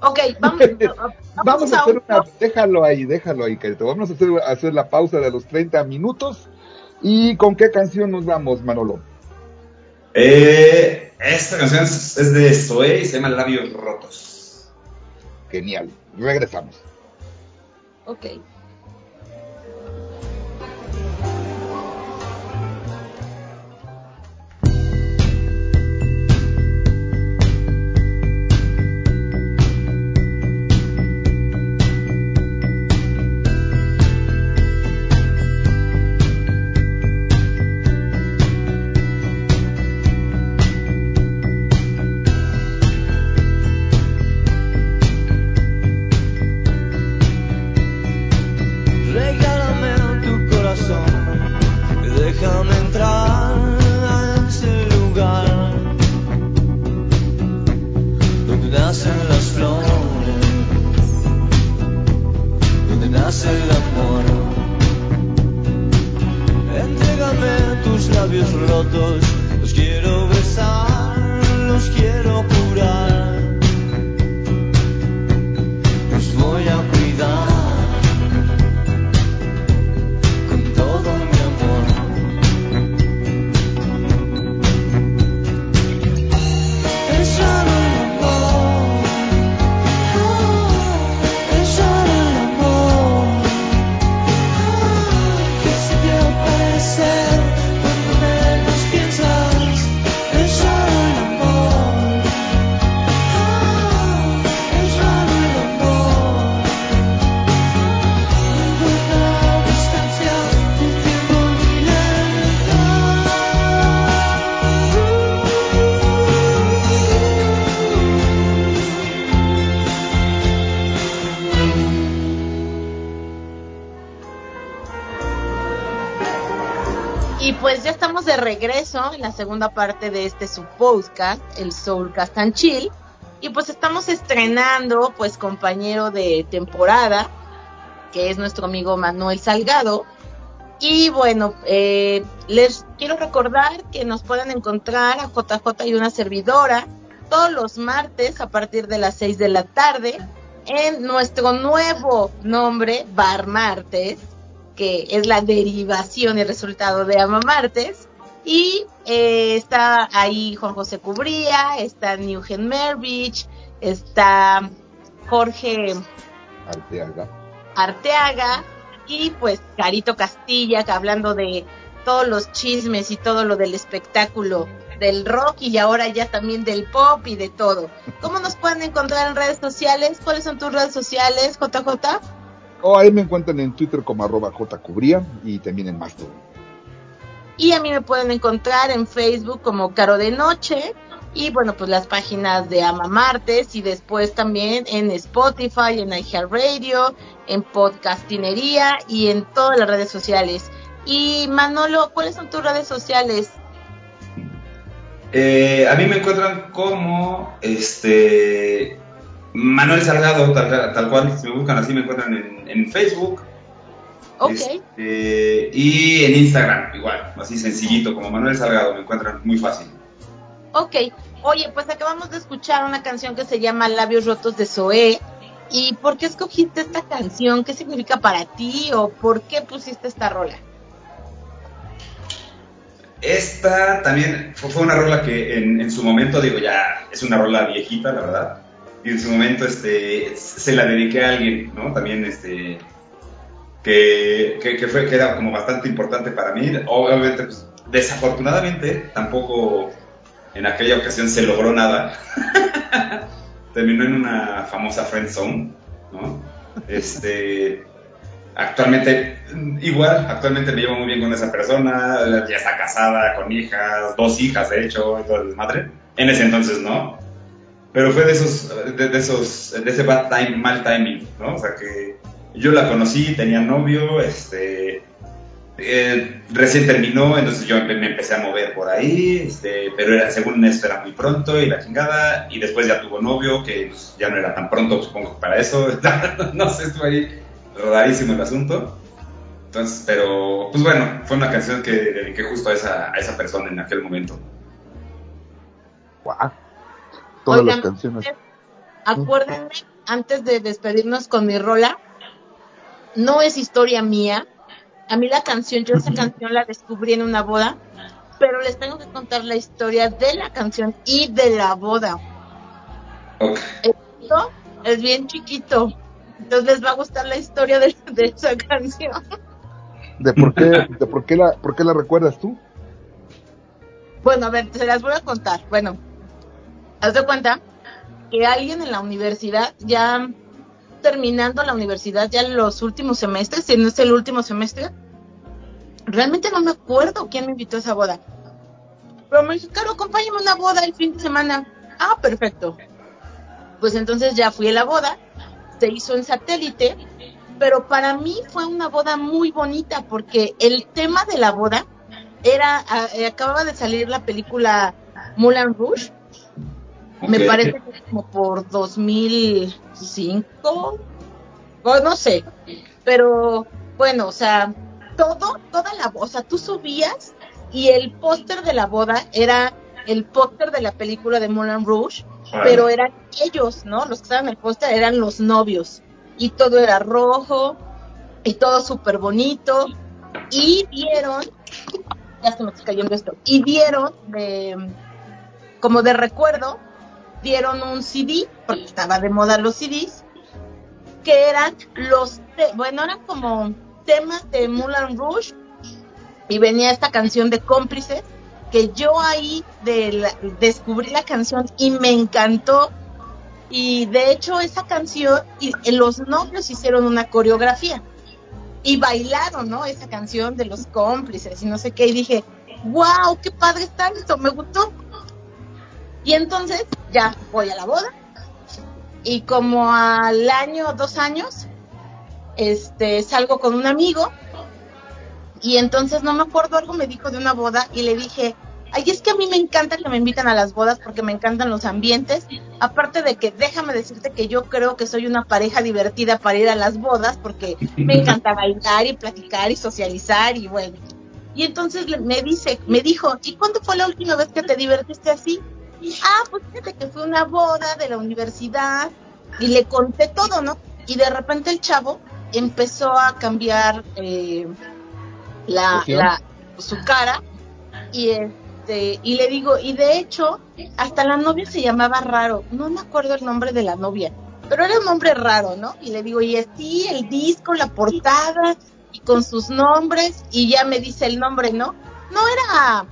Ok, vamos, vamos, Vamos a a hacer un... una... Déjalo ahí, déjalo ahí, Carito. Vamos a hacer, a hacer la pausa de los 30 minutos. ¿Y con qué canción nos vamos, Manolo? Eh, esta canción es, es de Zoé y se llama Labios Rotos. Genial. Regresamos. Ok. Regreso en la segunda parte de este su podcast, el Soulcast and Chill. Y pues estamos estrenando, pues compañero de temporada, que es nuestro amigo Manuel Salgado. Y bueno, eh, les quiero recordar que nos pueden encontrar a JJ y una servidora todos los martes a partir de las 6 de la tarde en nuestro nuevo nombre, Bar Martes, que es la derivación y resultado de Ama Martes. Y eh, está ahí Juan José Cubría, está Newgen Mervich, está Jorge Arteaga. Arteaga y pues Carito Castilla, que hablando de todos los chismes y todo lo del espectáculo del rock y ahora ya también del pop y de todo. ¿Cómo nos pueden encontrar en redes sociales? ¿Cuáles son tus redes sociales, JJ? O ahí me encuentran en Twitter como arroba jcubría y también en Mastodon. Y a mí me pueden encontrar en Facebook como Caro de Noche y bueno, pues las páginas de Ama Martes y después también en Spotify, en iHeartRadio, en Podcastinería y en todas las redes sociales. Y Manolo, ¿cuáles son tus redes sociales? Eh, a mí me encuentran como este Manuel Salgado, tal, tal cual, si me buscan así me encuentran en, en Facebook. Ok. Este, y en Instagram, igual, así sencillito, como Manuel Salgado, me encuentran muy fácil. Ok. Oye, pues acabamos de escuchar una canción que se llama Labios Rotos de Zoé. ¿Y por qué escogiste esta canción? ¿Qué significa para ti o por qué pusiste esta rola? Esta también fue, una rola que en, en, su momento, digo, ya es una rola viejita, la verdad. Y en su momento este, se la dediqué a alguien, ¿no? También este, que, que, que, fue, que era como bastante importante para mí. Obviamente, pues, desafortunadamente, tampoco en aquella ocasión se logró nada. Terminó en una famosa friend zone, ¿no? Este, actualmente, igual, actualmente me llevo muy bien con esa persona, ya está casada, con hijas, dos hijas de hecho, todo el. En ese entonces no. Pero fue de esos, de, de, esos, de ese bad time, mal timing, ¿no? O sea que yo la conocí, tenía novio, este, eh, recién terminó, entonces yo me empecé a mover por ahí, este, pero era, según esto era muy pronto y la chingada, y después ya tuvo novio, que pues, ya no era tan pronto, supongo, para eso, no sé, estuvo ahí rarísimo el asunto. Entonces, pero, pues bueno, fue una canción que dediqué justo a esa, a esa persona en aquel momento. Wow. Todas Oigan, las canciones. Acuérdenme, antes de despedirnos con mi rola, no es historia mía. A mí la canción, yo esa canción la descubrí en una boda, pero les tengo que contar la historia de la canción y de la boda. Okay. Esto es bien chiquito, entonces les va a gustar la historia de, de esa canción. ¿De por qué, de por qué la, por qué la recuerdas tú? Bueno, a ver, se las voy a contar. Bueno, haz de cuenta que alguien en la universidad, ya terminando la universidad, ya los últimos semestres, si no es el último semestre, realmente no me acuerdo quién me invitó a esa boda. Pero me dijo, Caro, acompáñame a una boda el fin de semana. Ah, perfecto. Pues entonces ya fui a la boda, se hizo en satélite, pero para mí fue una boda muy bonita porque el tema de la boda era, acababa de salir la película Moulin Rouge, okay. me parece que como por 2005, o no sé, pero bueno, o sea, todo, toda la, o sea, tú subías y el póster de la boda era el póster de la película de Moulin Rouge, ah. pero eran ellos, ¿no? Los que estaban en el póster eran los novios y todo era rojo y todo súper bonito y dieron ya se me está cayendo esto y dieron de como de recuerdo dieron un CD porque estaba de moda los CDs que eran los bueno eran como temas de Moulin Rouge y venía esta canción de cómplices que yo ahí de la, descubrí la canción y me encantó y de hecho esa canción y, los novios hicieron una coreografía y bailaron, ¿no? Esa canción de los cómplices y no sé qué y dije, wow, qué padre está esto, me gustó. Y entonces ya voy a la boda y como al año, dos años, este, salgo con un amigo Y entonces no me acuerdo, algo me dijo de una boda y le dije, ay, es que a mí me encanta que me invitan a las bodas porque me encantan los ambientes. Aparte de que déjame decirte que yo creo que soy una pareja divertida para ir a las bodas porque me encanta bailar y platicar y socializar y bueno. Y entonces me dice, me dijo, ¿y cuándo fue la última vez que te divertiste así? Ah, pues fíjate que fue una boda de la universidad y le conté todo, ¿no? Y de repente el chavo empezó a cambiar eh, la, su cara y este y le digo y de hecho hasta la novia se llamaba raro no me acuerdo el nombre de la novia pero era un nombre raro no y le digo y sí el disco la portada y con sus nombres y ya me dice el nombre no no era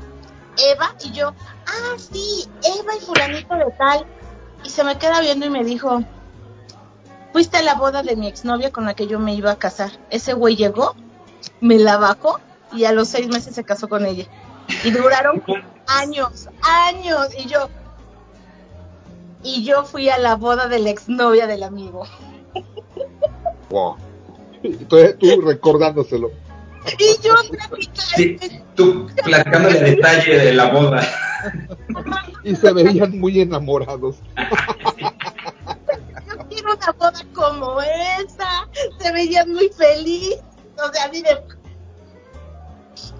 Eva y yo ah sí Eva y fulanito de tal y se me queda viendo y me dijo fuiste a la boda de mi exnovia con la que yo me iba a casar ese güey llegó me la bajó y a los seis meses se casó con ella. Y duraron años, años. Y yo, y yo fui a la boda de la exnovia del amigo. Wow. Estoy tú recordándoselo. Y yo platicando, Sí, tú platicándole a detalle de la boda. Y se veían muy enamorados. yo quiero una boda como esa. Se veían muy feliz. O sea, mire,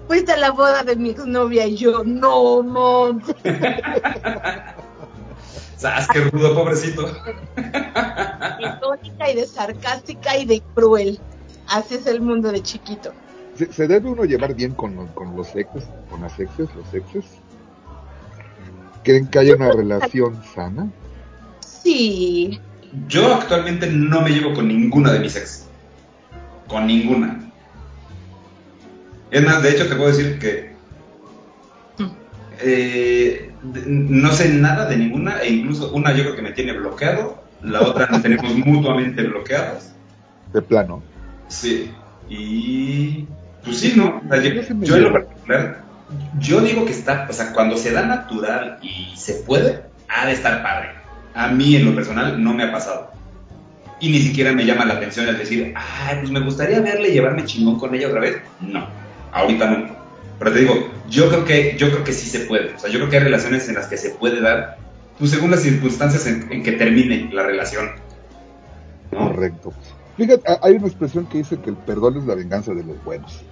fuiste a la boda de mi exnovia y yo, no, no. ¡Sas, qué rudo, pobrecito! Irónica y de sarcástica y de cruel. Así es el mundo de chiquito. ¿Se, se debe uno llevar bien con, con los exes, con las exes, los exes? ¿Creen que haya una relación sana? Sí. Yo actualmente no me llevo con ninguna de mis ex. Con ninguna. Es más, de hecho te puedo decir que eh, de- no sé nada de ninguna e incluso una yo creo que me tiene bloqueado, la otra nos tenemos mutuamente bloqueados. De plano. Sí. Y pues sí, ¿no? O sea, yo, Yo en lo particular, yo digo que está, o sea, cuando se da natural y se puede, ha de estar padre. A mí en lo personal no me ha pasado. Y ni siquiera me llama la atención el decir, ay, pues me gustaría verle llevarme chingón con ella otra vez. No, ahorita no. Pero te digo, yo creo que, yo creo que sí se puede. O sea, yo creo que hay relaciones en las que se puede dar, pues según las circunstancias en, en que termine la relación. ¿no? Correcto. Fíjate, hay una expresión que dice que el perdón es la venganza de los buenos.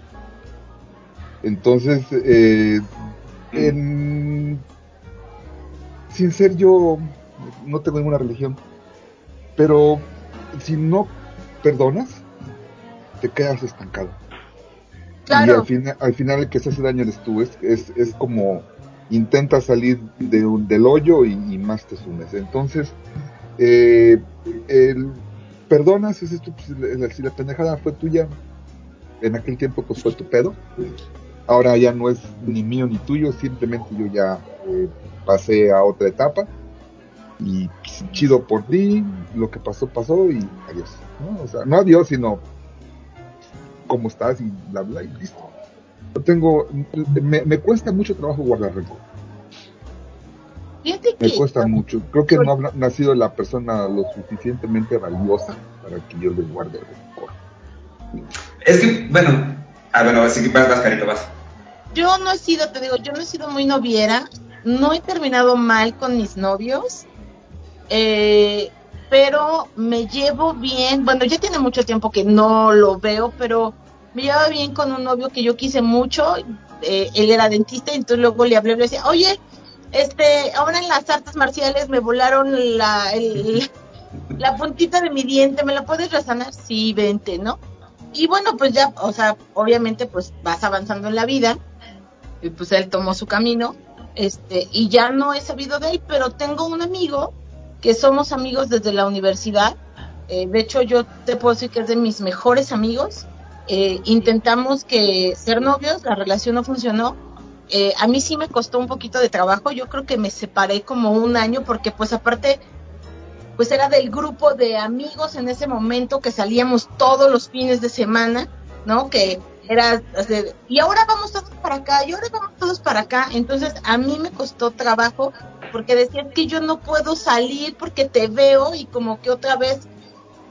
Entonces, eh, en- sin ser yo, no tengo ninguna religión, pero si no perdonas, te quedas estancado. Y Claro. al, final al final el que se hace daño eres tú. Es, es, es como intentas salir de un- del hoyo y, y más te sumes. Entonces, eh, el, perdonas, dices tú, pues, la- si la pendejada fue tuya, en aquel tiempo pues fue tu pedo. Ahora ya no es ni mío ni tuyo, simplemente yo ya eh, pasé a otra etapa. Y chido por ti, lo que pasó, pasó y adiós. ¿no? O sea, no adiós, sino cómo estás y bla, bla, y listo. Yo tengo, me, me cuesta mucho trabajo guardar rencor. Me que cuesta mucho. Creo que no ha nacido la persona lo suficientemente valiosa para que yo le guarde rencor. Es que, bueno, ah, bueno, así que vas, vas, carito, vas. Yo no he sido, te digo, yo no he sido muy noviera, no he terminado mal con mis novios, eh, pero me llevo bien, bueno, ya tiene mucho tiempo que no lo veo, pero me llevaba bien con un novio que yo quise mucho, eh, él era dentista, y entonces luego le hablé y le decía, oye, este, ahora en las artes marciales me volaron la, el- la puntita de mi diente, ¿me la puedes resanar? Sí, vente, ¿no? Y bueno, pues ya, o sea, obviamente pues vas avanzando en la vida, y pues él tomó su camino, este, y ya no he sabido de él, pero tengo un amigo que somos amigos desde la universidad, eh, de hecho yo te puedo decir que es de mis mejores amigos, eh, intentamos que ser novios, la relación no funcionó, eh, a mí sí me costó un poquito de trabajo, yo creo que me separé como un año porque pues aparte pues era del grupo de amigos en ese momento que salíamos todos los fines de semana, ¿no? Que era, o sea, y ahora vamos todos para acá, y ahora vamos todos para acá. Entonces a mí me costó trabajo porque decías que yo no puedo salir porque te veo y como que otra vez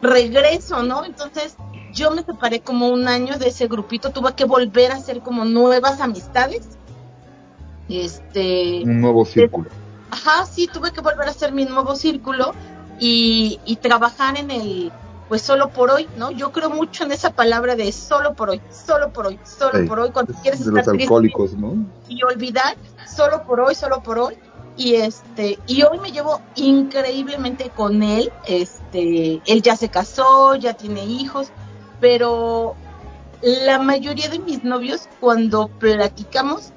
regreso, ¿no? Entonces yo me separé como un año de ese grupito, tuve que volver a hacer como nuevas amistades. Este, Un nuevo círculo. ajá, sí, tuve que volver a hacer mi nuevo círculo y, y trabajar en el, pues solo por hoy, ¿no? Yo creo mucho en esa palabra de solo por hoy, solo por hoy, solo Sí, por hoy, cuando Es quieres de los estar triste alcohólicos, ¿no? y olvidar solo por hoy, solo por hoy. Y este, y hoy me llevo increíblemente con él. Este, él ya se casó, ya tiene hijos, pero la mayoría de mis novios, cuando platicamos,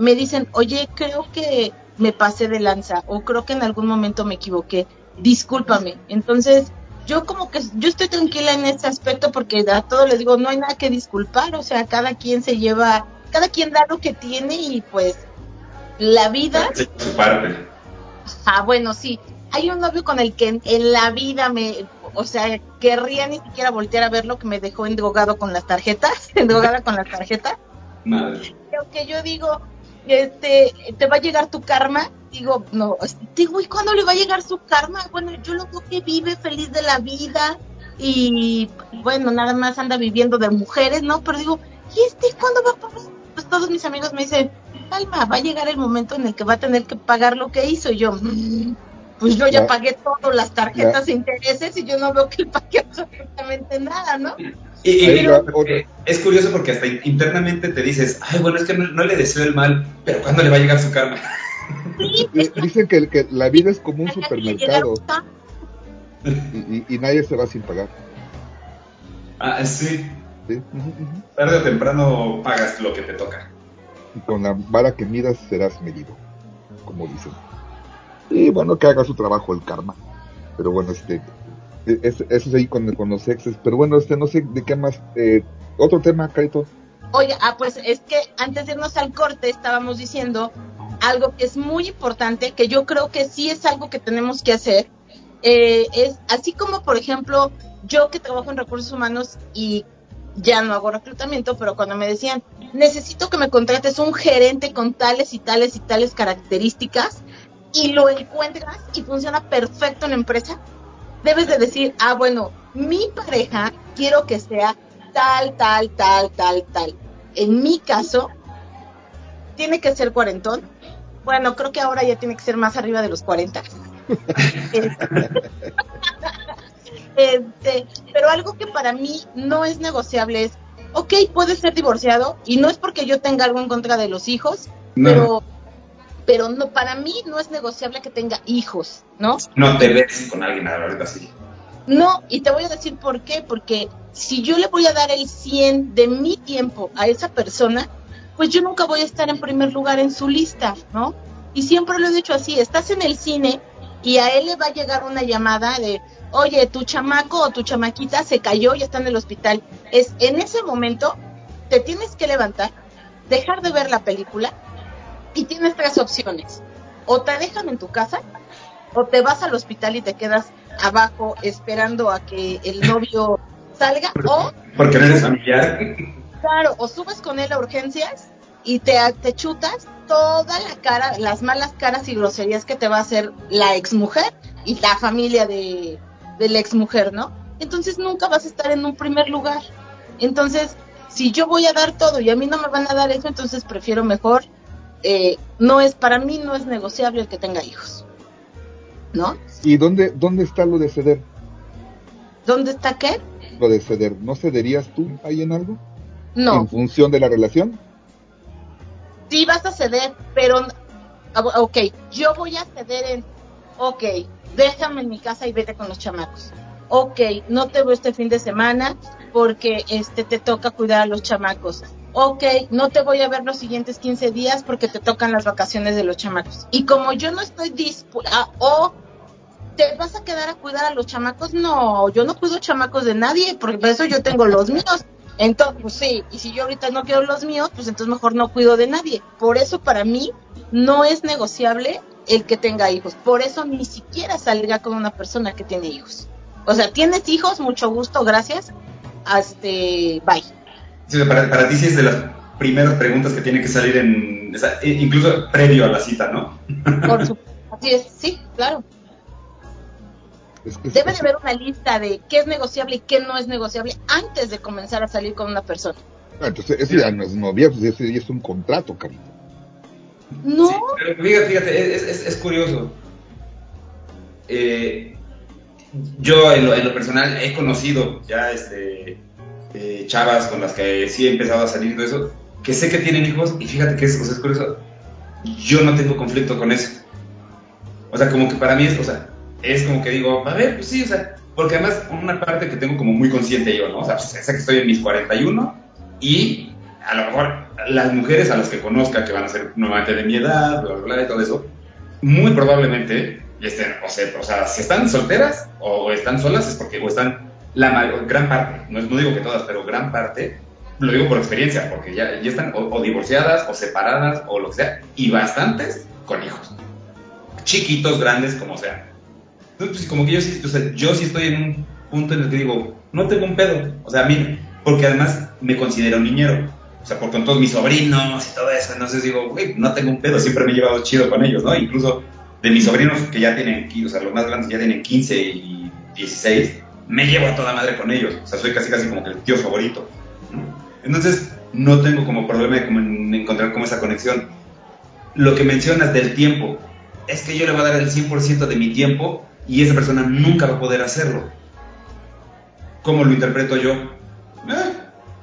me dicen, oye, creo que me pasé de lanza, o creo que en algún momento me equivoqué, discúlpame. Entonces, yo como que, yo estoy tranquila en ese aspecto porque a todos les digo, no hay nada que disculpar, o sea, cada quien se lleva, cada quien da lo que tiene y pues la vida parte. Ah, bueno, sí. Hay un novio con el que en, en la vida me, o sea, querría ni siquiera voltear a verlo, que me dejó endrogado con las tarjetas, endrogada con las tarjetas. Madre. Yo digo, este, te va a llegar tu karma, digo, no, este, digo, ¿y cuándo le va a llegar su karma? Bueno, yo lo veo que vive feliz de la vida y, bueno, nada más anda viviendo de mujeres, ¿no? Pero digo, ¿y este cuándo va a pagar? Pues todos mis amigos me dicen, calma, va a llegar el momento en el que va a tener que pagar lo que hizo. Y yo, "Mm, pues yo ya Ya. pagué todo, las tarjetas e intereses, y yo no veo que él pague absolutamente nada, ¿no? Y, va es curioso porque hasta internamente te dices, ay, bueno, es que no, no le deseo el mal, pero ¿cuándo le va a llegar su karma? Dicen que, que la vida es como un supermercado y, y- y nadie se va sin pagar. Ah, sí, tarde o temprano pagas lo que te toca. Y con la vara que midas serás medido, como dicen. Y bueno, que haga su trabajo el karma. Pero bueno, este, es- eso es ahí con, con los exes. Pero bueno, este, no sé de qué más. eh, otro tema, Carito. Oye, ah, pues es que antes de irnos al corte estábamos diciendo algo que es muy importante, que yo creo que sí es algo que tenemos que hacer. Eh, es así como, por ejemplo, yo que trabajo en recursos humanos y ya no hago reclutamiento, pero cuando me decían, necesito que me contrates un gerente con tales y tales y tales características y lo encuentras y funciona perfecto en la empresa, debes de decir, ah, bueno, mi pareja quiero que sea tal, tal, tal, tal, tal. En mi caso, tiene que ser cuarentón. Bueno, creo que ahora ya tiene que ser más arriba de los 40. Este, pero algo que para mí no es negociable es, ok, puede ser divorciado y no es porque yo tenga algo en contra de los hijos, No, pero, pero no, para mí no es negociable que tenga hijos, ¿no? no te ves con alguien ahorita así. No, y te voy a decir por qué, porque si yo le voy a dar el 100 de mi tiempo a esa persona, pues yo nunca voy a estar en primer lugar en su lista, ¿no? Y siempre lo he dicho así, estás en el cine y a él le va a llegar una llamada de, oye, tu chamaco o tu chamaquita se cayó y está en el hospital. Es en ese momento, te tienes que levantar, dejar de ver la película y tienes tres opciones. O te dejan en tu casa, o te vas al hospital y te quedas abajo esperando a que el novio salga, o Porque no eres familiar. Claro, o subes con él a urgencias y te, te chutas toda la cara, las malas caras y groserías que te va a hacer la exmujer y la familia de, de la exmujer, ¿no? Entonces nunca vas a estar en un primer lugar. Entonces, si yo voy a dar todo y a mí no me van a dar eso, entonces prefiero mejor, eh, no es, para mí no es negociable el que tenga hijos. ¿No? ¿Y dónde, dónde está lo de ceder? ¿Dónde está qué? Lo de ceder. ¿No cederías tú ahí en algo? No. En función de la relación. sí vas a ceder, pero, ok, yo voy a ceder en, ok, déjame en mi casa y vete con los chamacos. Ok, no te veo este fin de semana porque este te toca cuidar a los chamacos. Ok, no te voy a ver los siguientes 15 días porque te tocan las vacaciones de los chamacos. Y como yo no estoy dispuesta, o te vas a quedar a cuidar a los chamacos, no, yo no cuido chamacos de nadie, porque por eso yo tengo los míos. Entonces, pues sí, y si yo ahorita no quiero los míos, pues entonces mejor no cuido de nadie. Por eso para mí no es negociable el que tenga hijos. Por eso ni siquiera saldría con una persona que tiene hijos. O sea, tienes hijos, mucho gusto, gracias. Este, bye. Sí, para, para ti sí es de las primeras preguntas que tiene que salir en, e- incluso previo a la cita, ¿no? Por supuesto. Así es, sí, claro. Es que Debe de haber una lista de qué es negociable y qué no es negociable antes de comenzar a salir con una persona. Ah, Entonces, ese ya no es novia, pues ese ya es un contrato, carito. No, Sí, pero fíjate, fíjate, es, es- es curioso. Eh, yo en lo, en lo personal he conocido ya este, eh, chavas con las que sí he empezado a salir todo eso, que sé que tienen hijos y fíjate que es, o sea, es curioso. Yo no tengo conflicto con eso. O sea, como que para mí es, o sea, es como que digo, a ver, pues sí, o sea, porque además una parte que tengo como muy consciente yo, ¿no? O sea, pues, sé que estoy en mis 41 y a lo mejor las mujeres a las que conozca que van a ser nuevamente de mi edad, bla, bla, bla, y todo eso, muy probablemente estén, o sea, o sea, si están solteras o están solas es porque, o están, la gran parte, no, no digo que todas, pero gran parte, lo digo por experiencia, porque ya, ya están o, o divorciadas o separadas o lo que sea, y bastantes con hijos, chiquitos, grandes, como sea. Entonces, pues, como que yo o sea, yo sí estoy en un punto en el que digo, no tengo un pedo, o sea, a mí, porque además me considero niñero, o sea, por con todos mis sobrinos y todo eso, entonces digo, güey, no tengo un pedo, siempre me he llevado chido con ellos, ¿no? Incluso de mis sobrinos que ya tienen, o sea, los más grandes ya tienen 15 y 16, me llevo a toda madre con ellos, o sea, soy casi casi como que el tío favorito, ¿no? Entonces, no tengo como problema de como en encontrar como esa conexión. Lo que mencionas del tiempo, es que yo le voy a dar el 100% de mi tiempo y esa persona nunca va a poder hacerlo. ¿Cómo lo interpreto yo? Eh,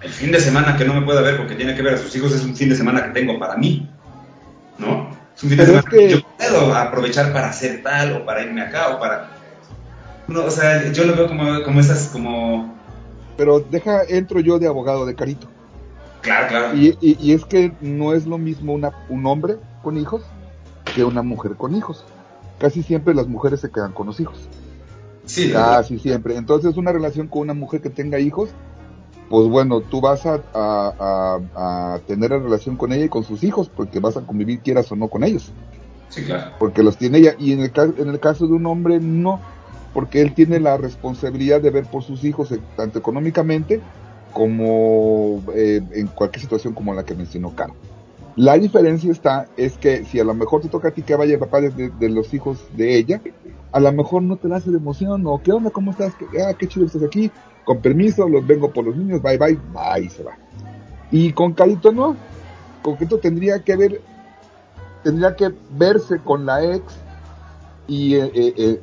el fin de semana que no me pueda ver porque tiene que ver a sus hijos es un fin de semana que tengo para mí, ¿no? Es un fin de Pero es semana que... que- yo puedo aprovechar para hacer tal o para irme acá o para... No, o sea, yo lo veo como, como esas, como... Pero deja, entro yo de abogado de carito. Claro, claro. Y, y- y es que no es lo mismo una, un hombre con hijos que una mujer con hijos. Casi siempre las mujeres se quedan con los hijos. Sí, Casi siempre. Entonces, una relación con una mujer que tenga hijos, pues bueno, tú vas a, a- a- a tener la relación con ella y con sus hijos, porque vas a convivir quieras o no con ellos, sí, claro. porque los tiene ella. Y en el, en el caso de un hombre, no, porque él tiene la responsabilidad de ver por sus hijos, eh, tanto económicamente como eh, en cualquier situación como la que mencionó Caro. La diferencia está, es que si a lo mejor te toca a ti que vaya el papá de, de- de los hijos de ella, a lo mejor no te da esa emoción, o qué onda, cómo estás, ¿Qué- ah, qué chido estás aquí, con permiso, los vengo por los niños, bye bye, bye, se va. Y con Carito no, con Carito tendría que ver, tendría que verse con la ex, y eh, eh, eh,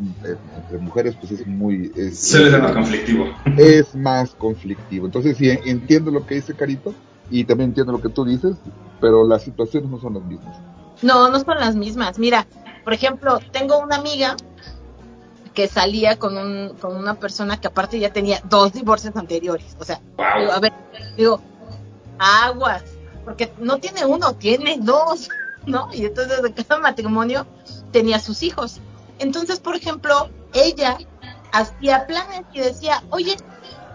entre mujeres pues es muy... Es, Suele ser más conflictivo. es más conflictivo. Entonces sí, entiendo lo que dice Carito, y también entiendo lo que tú dices, pero las situaciones no son las mismas. no, no son las mismas. Mira, por ejemplo, tengo una amiga que salía con, un, con una persona que aparte ya tenía dos divorcios anteriores. O sea, Wow. digo, a ver, digo, aguas, porque no tiene uno, tiene dos, ¿no? Y entonces de cada matrimonio tenía sus hijos. Entonces, por ejemplo, ella hacía planes y decía, oye,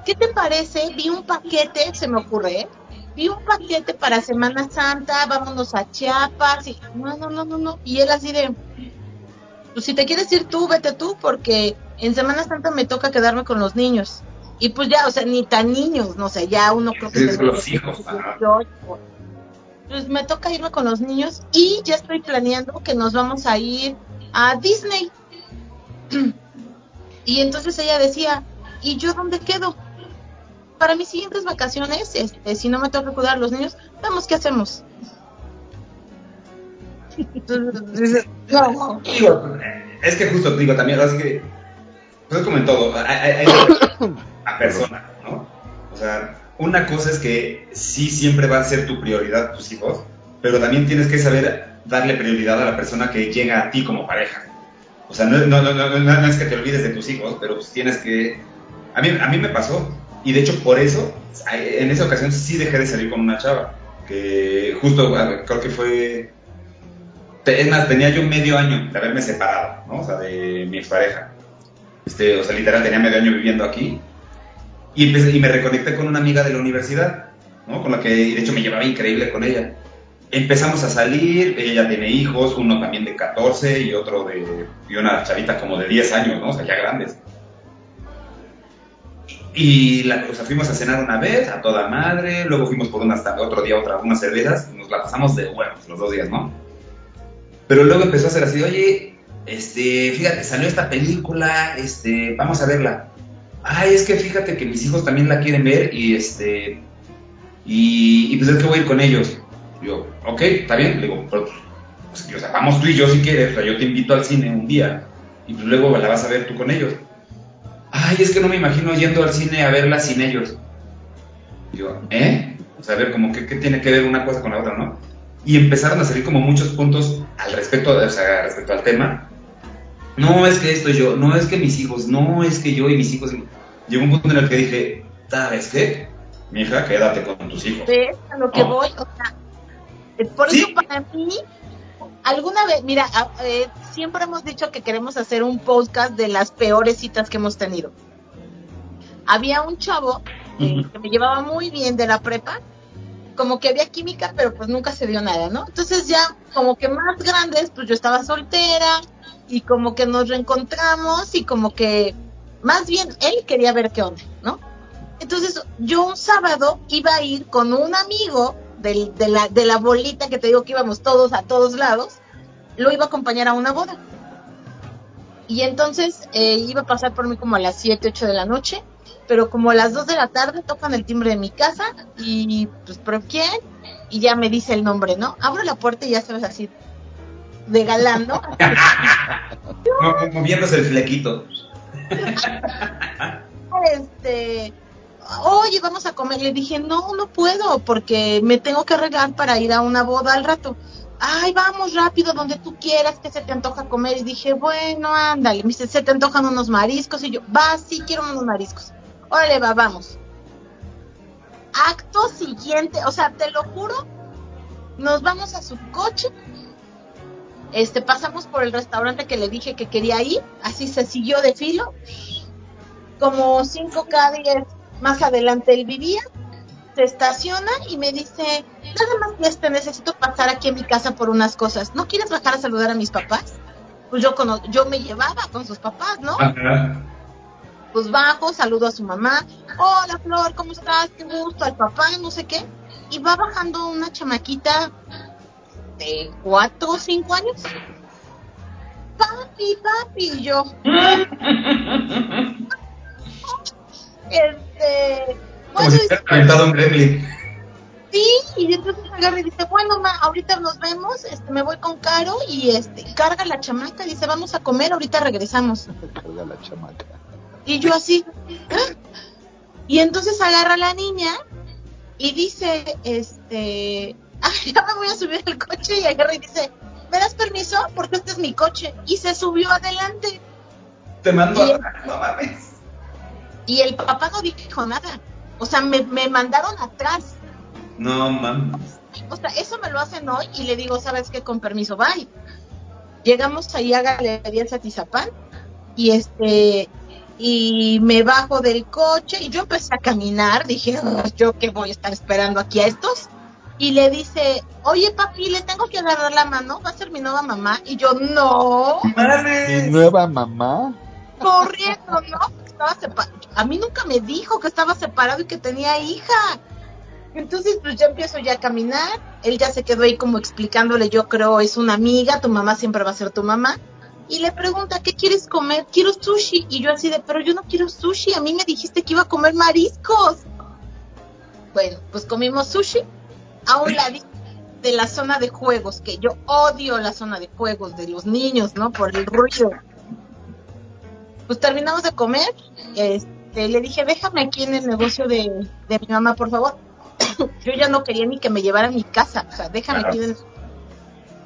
¿qué te parece? Vi un paquete, se me ocurre, ¿eh? Vi un paquete para Semana Santa, vámonos a Chiapas, y no, no, no, no, no. Y él así de, pues si te quieres ir tú, vete tú, porque en Semana Santa me toca quedarme con los niños. Y pues ya, o sea, ni tan niños, no sé, ya uno creo que ve los hijos, ajá. 18. Pues me toca irme con los niños y ya estoy planeando que nos vamos a ir a Disney. Y entonces ella decía, ¿y yo dónde quedo? Para mis siguientes vacaciones, este, si no me toca cuidar a los niños, vemos qué hacemos. No, es que justo digo también, así que, pues es como en todo, hay, hay- hay a persona, ¿no? O sea, una cosa es que sí siempre va a ser tu prioridad tus hijos, pero también tienes que saber darle prioridad a la persona que llega a ti como pareja. O sea, no, no, no, no, es que te olvides de tus hijos, pero pues tienes que... A mí, a mí me pasó, y de hecho por eso, en esa ocasión sí dejé de salir con una chava, que justo, creo que fue Es más, tenía yo medio año de haberme separado, ¿no? O sea, de mi expareja. Este, o sea, literal, tenía medio año viviendo aquí. Y, empecé- y me reconecté con una amiga de la universidad, ¿no? Con la que, de hecho, me llevaba increíble con ella. Empezamos a salir, ella tiene hijos, uno también de 14 y otro de... y una chavita como de 10 años, ¿no? O sea, ya grandes. Y la, fuimos a cenar una vez, a toda madre, luego fuimos por unas, otro día otra, unas cervezas, nos la pasamos de huevos los dos días, ¿no? Pero luego empezó a ser así, oye, este, fíjate, salió esta película, este, vamos a verla. Ay, es que fíjate que mis hijos también la quieren ver y este, y pues es que voy a ir con ellos. Yo, ok, está bien, le digo, pero, pues, o sea, vamos tú y yo si quieres, o sea, yo te invito al cine un día y pues luego la vas a ver tú con ellos. Ay, es que no me imagino yendo al cine a verla sin ellos. Yo, ¿eh? O sea, a ver, como que qué tiene que ver una cosa con la otra, ¿no? Y empezaron a salir como muchos puntos al respecto, o sea, respecto al tema. No es que esto yo, no es que mis hijos, no es que yo y mis hijos. Llegó un punto en el que dije, ¿sabes qué? Mi hija, quédate con tus hijos. ¿Ves a lo que No. voy? O sea, por Sí. eso para mí, alguna vez, mira, eh, siempre hemos dicho que queremos hacer un podcast de las peores citas que hemos tenido. Había un chavo eh, que me llevaba muy bien de la prepa, como que había química, pero pues nunca se dio nada, ¿no? Entonces ya como que más grandes, pues yo estaba soltera y como que nos reencontramos y como que más bien él quería ver qué onda, ¿no? Entonces yo un sábado iba a ir con un amigo del- de, la, de la bolita que te digo que íbamos todos a todos lados, lo iba a acompañar a una boda. Y entonces eh, iba a pasar por mí como a las 7, 8 de la noche, pero como a las 2 de la tarde tocan el timbre de mi casa y pues, ¿pero quién? Y ya me dice el nombre, ¿no? Abro la puerta y ya sabes así, de. Mo- Moviéndose el flequito. este, oye, vamos a comer. Le dije, no, no puedo porque me tengo que arreglar para ir a una boda al rato. Ay, vamos rápido, donde tú quieras, que se te antoja comer. Y dije, bueno, ándale. Me dice, se te antojan unos mariscos. Y yo, va, sí, quiero unos mariscos. Órale, va, vamos. Acto siguiente, o sea, te lo juro, nos vamos a su coche. Este, pasamos por el restaurante que le dije que quería ir, así se siguió de filo, como 5 calles más adelante él vivía, se estaciona y me dice, nada más este, necesito pasar aquí en mi casa por unas cosas, ¿no quieres bajar a saludar a mis papás? Pues yo, cono- yo me llevaba con sus papás, ¿no? Ajá. Pues bajo, saludo a su mamá, hola Flor, ¿cómo estás? Qué gusto, al papá, no sé qué, y va bajando una chamaquita de 4 o 5 años. Papi, papi, y yo, este, Como bueno, si hubiera aventado un gremlin. sí, y entonces agarra y dice, bueno, ma, ahorita nos vemos, este, me voy con Caro y este, carga la chamaca, dice, vamos a comer, ahorita regresamos. Carga la chamaca. Y yo así, ¿ah? y entonces agarra a la niña y dice, este, "Ay, ya me voy a subir al coche y agarra y dice, ¿me das permiso? Porque este es mi coche. Y se subió adelante. Te mando Y- a... No mames. Y el papá no dijo nada. O sea, me, me mandaron atrás. No mames. O sea, eso me lo hacen hoy y le digo, ¿sabes qué? Con permiso, bye. Llegamos ahí a Galería Satizapán y este y me bajo del coche y yo empecé a caminar, dije, "Ah, yo que voy a estar esperando aquí a estos. Y le dice, oye papi, le tengo que agarrar la mano, va a ser mi nueva mamá. Y yo, no, Mi Mames. nueva mamá. corriendo, ¿no? Estaba sepa- a mí nunca me dijo que estaba separado y que tenía hija. Entonces, pues yo empiezo ya a caminar. Él ya se quedó ahí como explicándole, yo creo, es una amiga, tu mamá siempre va a ser tu mamá. Y le pregunta, ¿qué quieres comer? Quiero sushi. Y yo así de, pero yo no quiero sushi, a mí me dijiste que iba a comer mariscos. Bueno, pues comimos sushi a un ladito de la zona de juegos, que yo odio la zona de juegos de los niños, ¿no? Por el ruido. Pues terminamos de comer, este, le dije, déjame aquí en el negocio de, mi mamá, por favor. yo ya no quería ni que me llevara a mi casa, o sea, déjame aquí en el...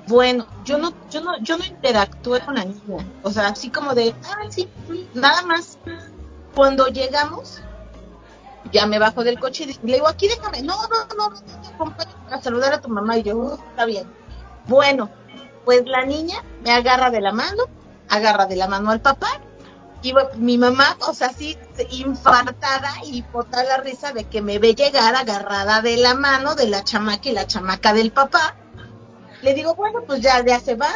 Bueno, yo no, yo no, yo no interactué con la niña, o sea, así como de, sí, nada más. Cuando llegamos, ya me bajo del coche y le digo, aquí déjame, no, no, no, no, te acompaño a saludar a tu mamá y yo, "Uh, está bien. Bueno, pues la niña me agarra de la mano, agarra de la mano al papá y mi mamá, o sea, así infartada y botada la risa de que me ve llegar agarrada de la mano de la chamaca y la chamaca del papá. Le digo, bueno, pues ya, ya se va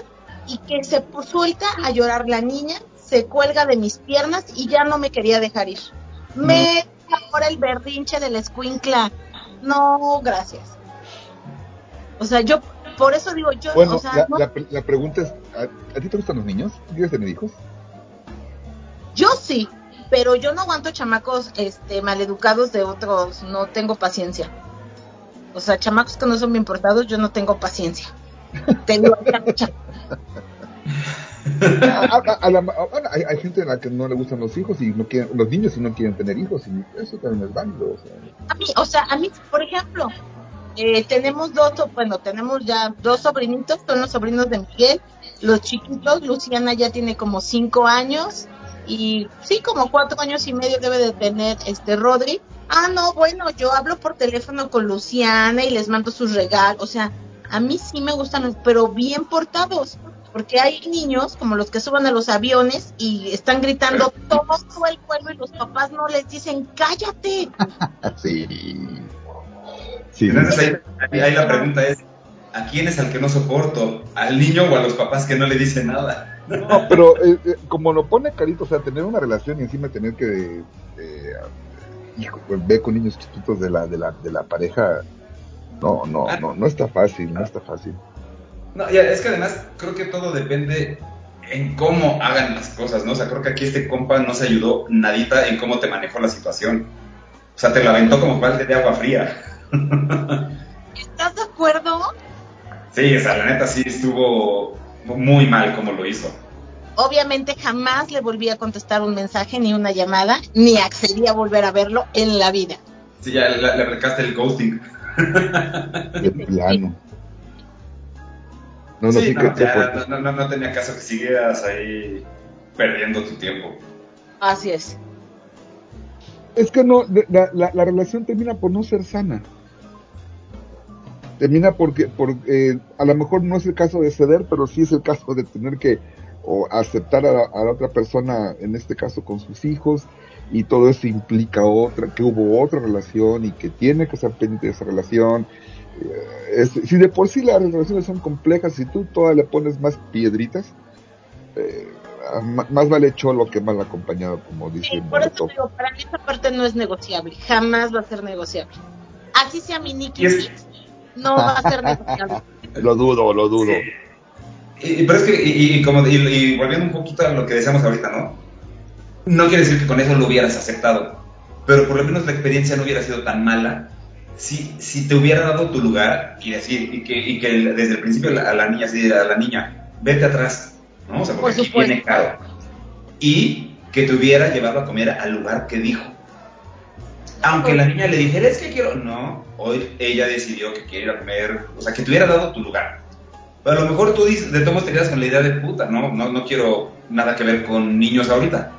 y que se suelta a llorar la niña, se cuelga de mis piernas y ya no me quería dejar ir. Me ahora el berrinche de la escuincla. No, gracias. O sea, yo por eso digo yo, Bueno, o sea, la, no- la- la pregunta es, ¿a, a ti te gustan los niños? ¿Quieres tener hijos? Yo sí, pero yo no aguanto chamacos este maleducados de otros, no tengo paciencia. O sea, chamacos que no son bien portados, yo no tengo paciencia. Tengo A- a- a la- bueno, hay, hay gente a la que no le gustan los hijos y no quieren, los niños y no quieren tener hijos y eso también es válido. o sea. a mí, o sea, a mí, por ejemplo, eh, tenemos dos, bueno, tenemos ya dos sobrinitos, son los sobrinos de Miguel, los chiquitos, Luciana ya tiene como cinco años y sí, como cuatro años y medio debe de tener este Rodri. Ah, no, bueno, yo hablo por teléfono con Luciana y les mando sus regalos, o sea, a mí sí me gustan, los- pero bien portados. Porque hay niños como los que suban a los aviones y están gritando todo el vuelo y los papás no les dicen cállate. Sí. Sí. Entonces ahí la pregunta es, ¿a quién es al que no soporto? ¿Al niño o a los papás que no le dicen nada? No, pero eh, eh, como lo pone Carito, o sea, tener una relación y encima tener que eh, hijo, pues, ver con niños chiquitos de la, de la, de la pareja, no, no, no, no está fácil, no está fácil. No, ya, es que además creo que todo depende en cómo hagan las cosas, ¿no? O sea, creo que aquí este compa no se ayudó nadita en cómo te manejó la situación. O sea, te la aventó como balde de agua fría. ¿Estás de acuerdo? Sí, o sea, la neta sí estuvo muy mal como lo hizo. Obviamente jamás le volví a contestar un mensaje ni una llamada, ni accedí a volver a verlo en la vida. Sí, ya le, le aplicaste el ghosting. De plano. No, no, sí, no, ya no, no, no tenía caso que siguieras ahí perdiendo tu tiempo. Así es. Es que no, de- la, la, la relación termina por no ser sana. Termina porque, por, eh, a lo mejor no es el caso de ceder, pero sí es el caso de tener que o aceptar a, la- a la otra persona, en este caso con sus hijos, y todo eso implica otra, que hubo otra relación y que tiene que ser pendiente de esa relación. Eh, es- si de por sí las relaciones son complejas, si tú todavía le pones más piedritas, eh, más vale cholo que mal acompañado, como dice Sí, por eso digo, para mí esa parte no es negociable, jamás va a ser negociable. Así sea mi Nicky Y es- Six, no va a ser negociable. Lo dudo, lo dudo. Y, y- pero es que, y, y como, y, y volviendo un poquito a lo que decíamos ahorita, ¿no? No quiere decir que con eso lo hubieras aceptado, pero por lo menos la experiencia no hubiera sido tan mala si, si te hubiera dado tu lugar y decir, y que, y que el- desde el principio la- a la niña, así, a la niña, vete atrás, ¿no? O sea, porque Por aquí viene caro. Y que te hubiera llevado a comer al lugar que dijo. Aunque la niña le dijera, es que quiero. No, hoy ella decidió que quiere ir a comer. O sea, que te hubiera dado tu lugar. Pero a lo mejor tú dices, de todos te quedas con la idea de puta, no, no, no quiero nada que ver con niños ahorita.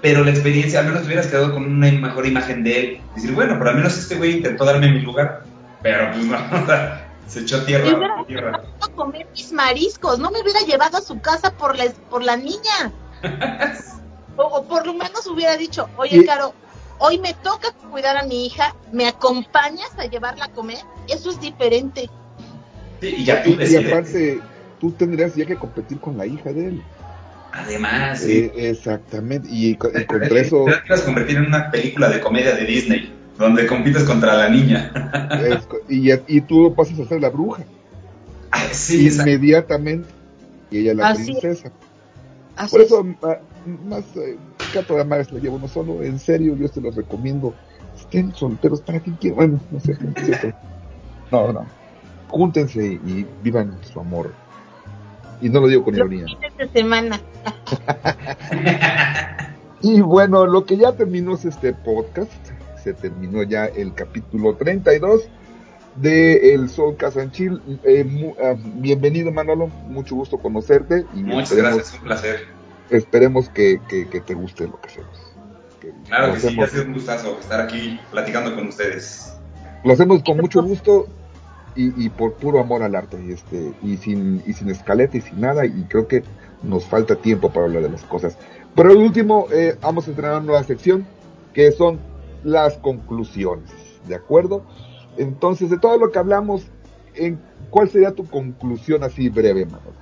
Pero la experiencia, al menos te hubieras quedado con una mejor imagen de él. Decir, bueno, pero al menos este güey intentó darme mi lugar. Pero pues no, o sea, se echó tierra hubiera por tierra. llevado a comer mis mariscos, no me hubiera llevado a su casa por la, por la niña. O, o por lo menos hubiera dicho, oye, Y- Caro, hoy me toca cuidar a mi hija, ¿me acompañas a llevarla a comer? Eso es diferente. Sí, y ya tú Y, y decides. aparte, tú tendrías ya que competir con la hija de él. Además, sí. Eh, exactamente. Y, y contra eso, Te vas a convertir en una película de comedia de Disney, donde compites contra la niña. es y, y tú pasas a ser la bruja. Ah, sí, inmediatamente. Y ella la Así es. princesa. Así Por es. eso, ma- más eh, Cato de Amares la llevo uno solo. En serio, yo se los recomiendo. Estén solteros, ¿para qué quieren? Bueno, no sé. no. No, no. Júntense y vivan su amor. Y no lo digo con ironía. de semana. Y bueno, lo que ya terminó es este podcast. Se terminó ya el capítulo 32 de El Sol Casanchil. Eh, ah, bienvenido Manolo, mucho gusto conocerte y Muchas esperemos, gracias, un placer. Esperemos que, que- que te guste lo que hacemos. Que Claro que sí, ha hacemos, sido un gustazo estar aquí platicando con ustedes. lo hacemos con mucho gusto y, y por puro amor al arte y este y sin y sin escaleta y sin nada y creo que nos falta tiempo para hablar de las cosas. Pero el último eh, vamos a entrar a una nueva sección que son las conclusiones, ¿de acuerdo? Entonces, de todo lo que hablamos, en, ¿cuál sería tu conclusión así breve, Manolo?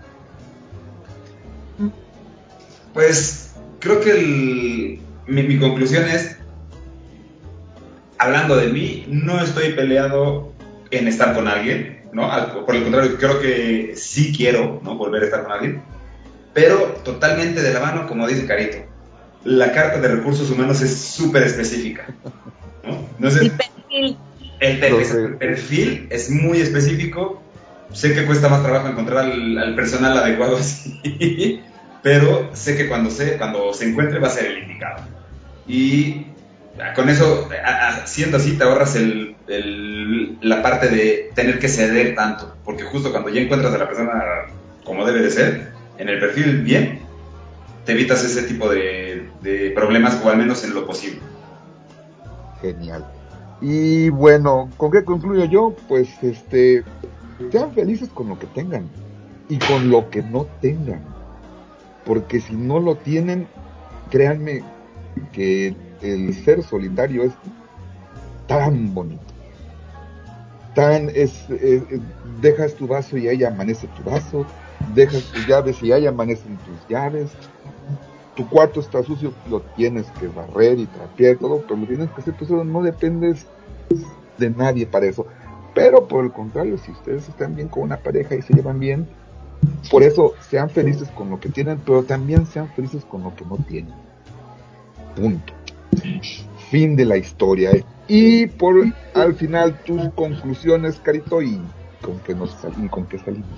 Pues creo que el- mi, mi conclusión es, hablando de mí, no estoy peleado en estar con alguien, ¿no? Al- por el contrario, creo que sí quiero, ¿no? Volver a estar con alguien, pero totalmente de la mano, como dice Carito. La carta de recursos humanos es súper específica, ¿no? Entonces, Mi perfil. el, el perfil es muy específico. Sé que cuesta más trabajo encontrar al, al personal adecuado así, pero sé que cuando se, cuando se encuentre va a ser el indicado. Y ah, con eso, a- a- siendo así, te ahorras el, el- la parte de tener que ceder tanto, porque justo cuando ya encuentras a la persona como debe de ser, en el perfil bien, te evitas ese tipo de, de problemas, o al menos en lo posible. Genial. Y bueno, ¿con qué concluyo yo? Pues este, sean felices con lo que tengan y con lo que no tengan. Porque si no lo tienen, créanme que el ser solitario es tan bonito. Tan es, dejas tu vaso y ahí amanece tu vaso, dejas tus llaves y ahí amanecen tus llaves. Tu cuarto está sucio, lo tienes que barrer y trapear todo, pero lo tienes que hacer tú solo, no dependes de nadie para eso. Pero por el contrario, si ustedes están bien con una pareja y se llevan bien, por eso sean felices con lo que tienen, pero también sean felices con lo que no tienen. Punto. Fin de la historia. ¿eh? Y por al final tus conclusiones, Carito, y con que nos y con que salimos.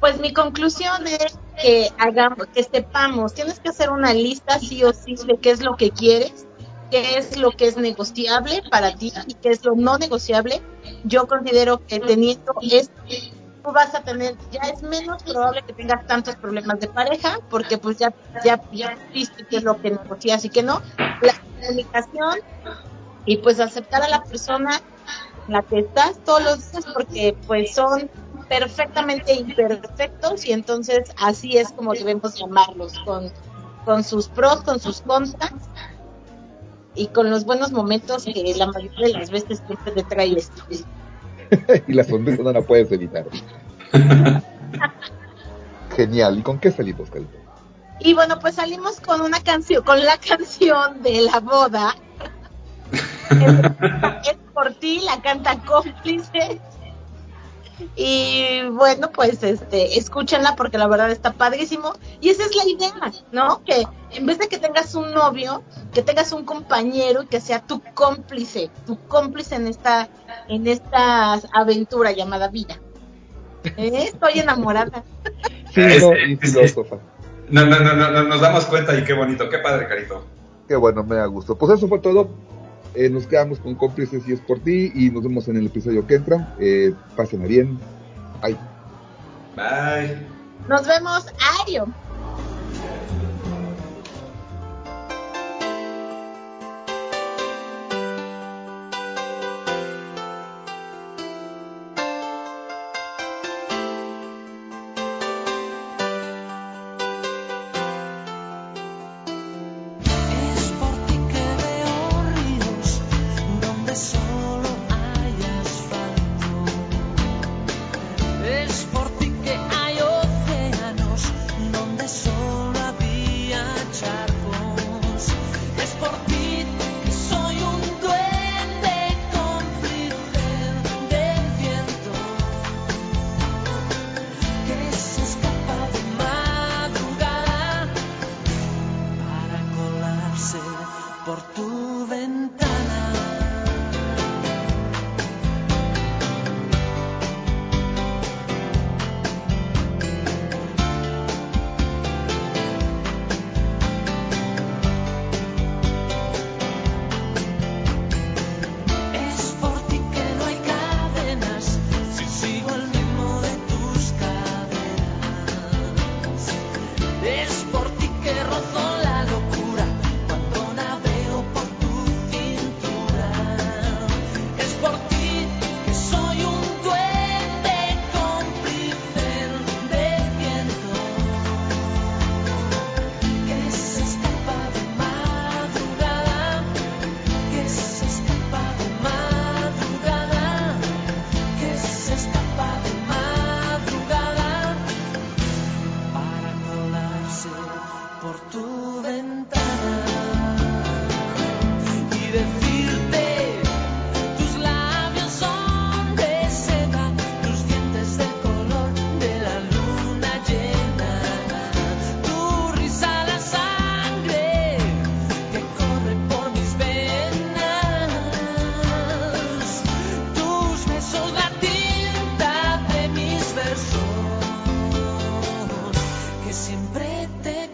Pues mi conclusión es que hagamos, que sepamos, tienes que hacer una lista sí o sí de qué es lo que quieres, qué es lo que es negociable para ti y qué es lo no negociable. Yo considero que teniendo esto, tú vas a tener, ya es menos probable que tengas tantos problemas de pareja, porque pues ya, ya, ya viste qué es lo que negocias y qué no. La comunicación y pues aceptar a la persona la que estás todos los días porque pues son perfectamente imperfectos y entonces así es como debemos llamarlos, con, con sus pros, con sus contras y con los buenos momentos que la mayoría de las veces siempre te trae esto. y la sonrisa no la puedes evitar. Genial. ¿Y con qué salimos, Carito? Y bueno, pues salimos con una canción, con la canción de la boda. es por ti, la canta cómplice. Y bueno, pues este, escúchenla porque la verdad está padrísimo. Y esa es la idea, ¿no? Que en vez de que tengas un novio, que tengas un compañero y que sea tu cómplice, tu cómplice en esta, en esta aventura llamada vida. ¿Eh? Estoy enamorada. Sí, y filósofa. No, no, no, no, no, nos damos cuenta y qué bonito, qué padre, Carito. Qué bueno, me da gusto. Pues eso fue todo. Eh, nos quedamos con cómplices y es por ti. Y nos vemos en el episodio que entra. Eh, pásenla bien. Bye. Bye. Nos vemos, Ario. te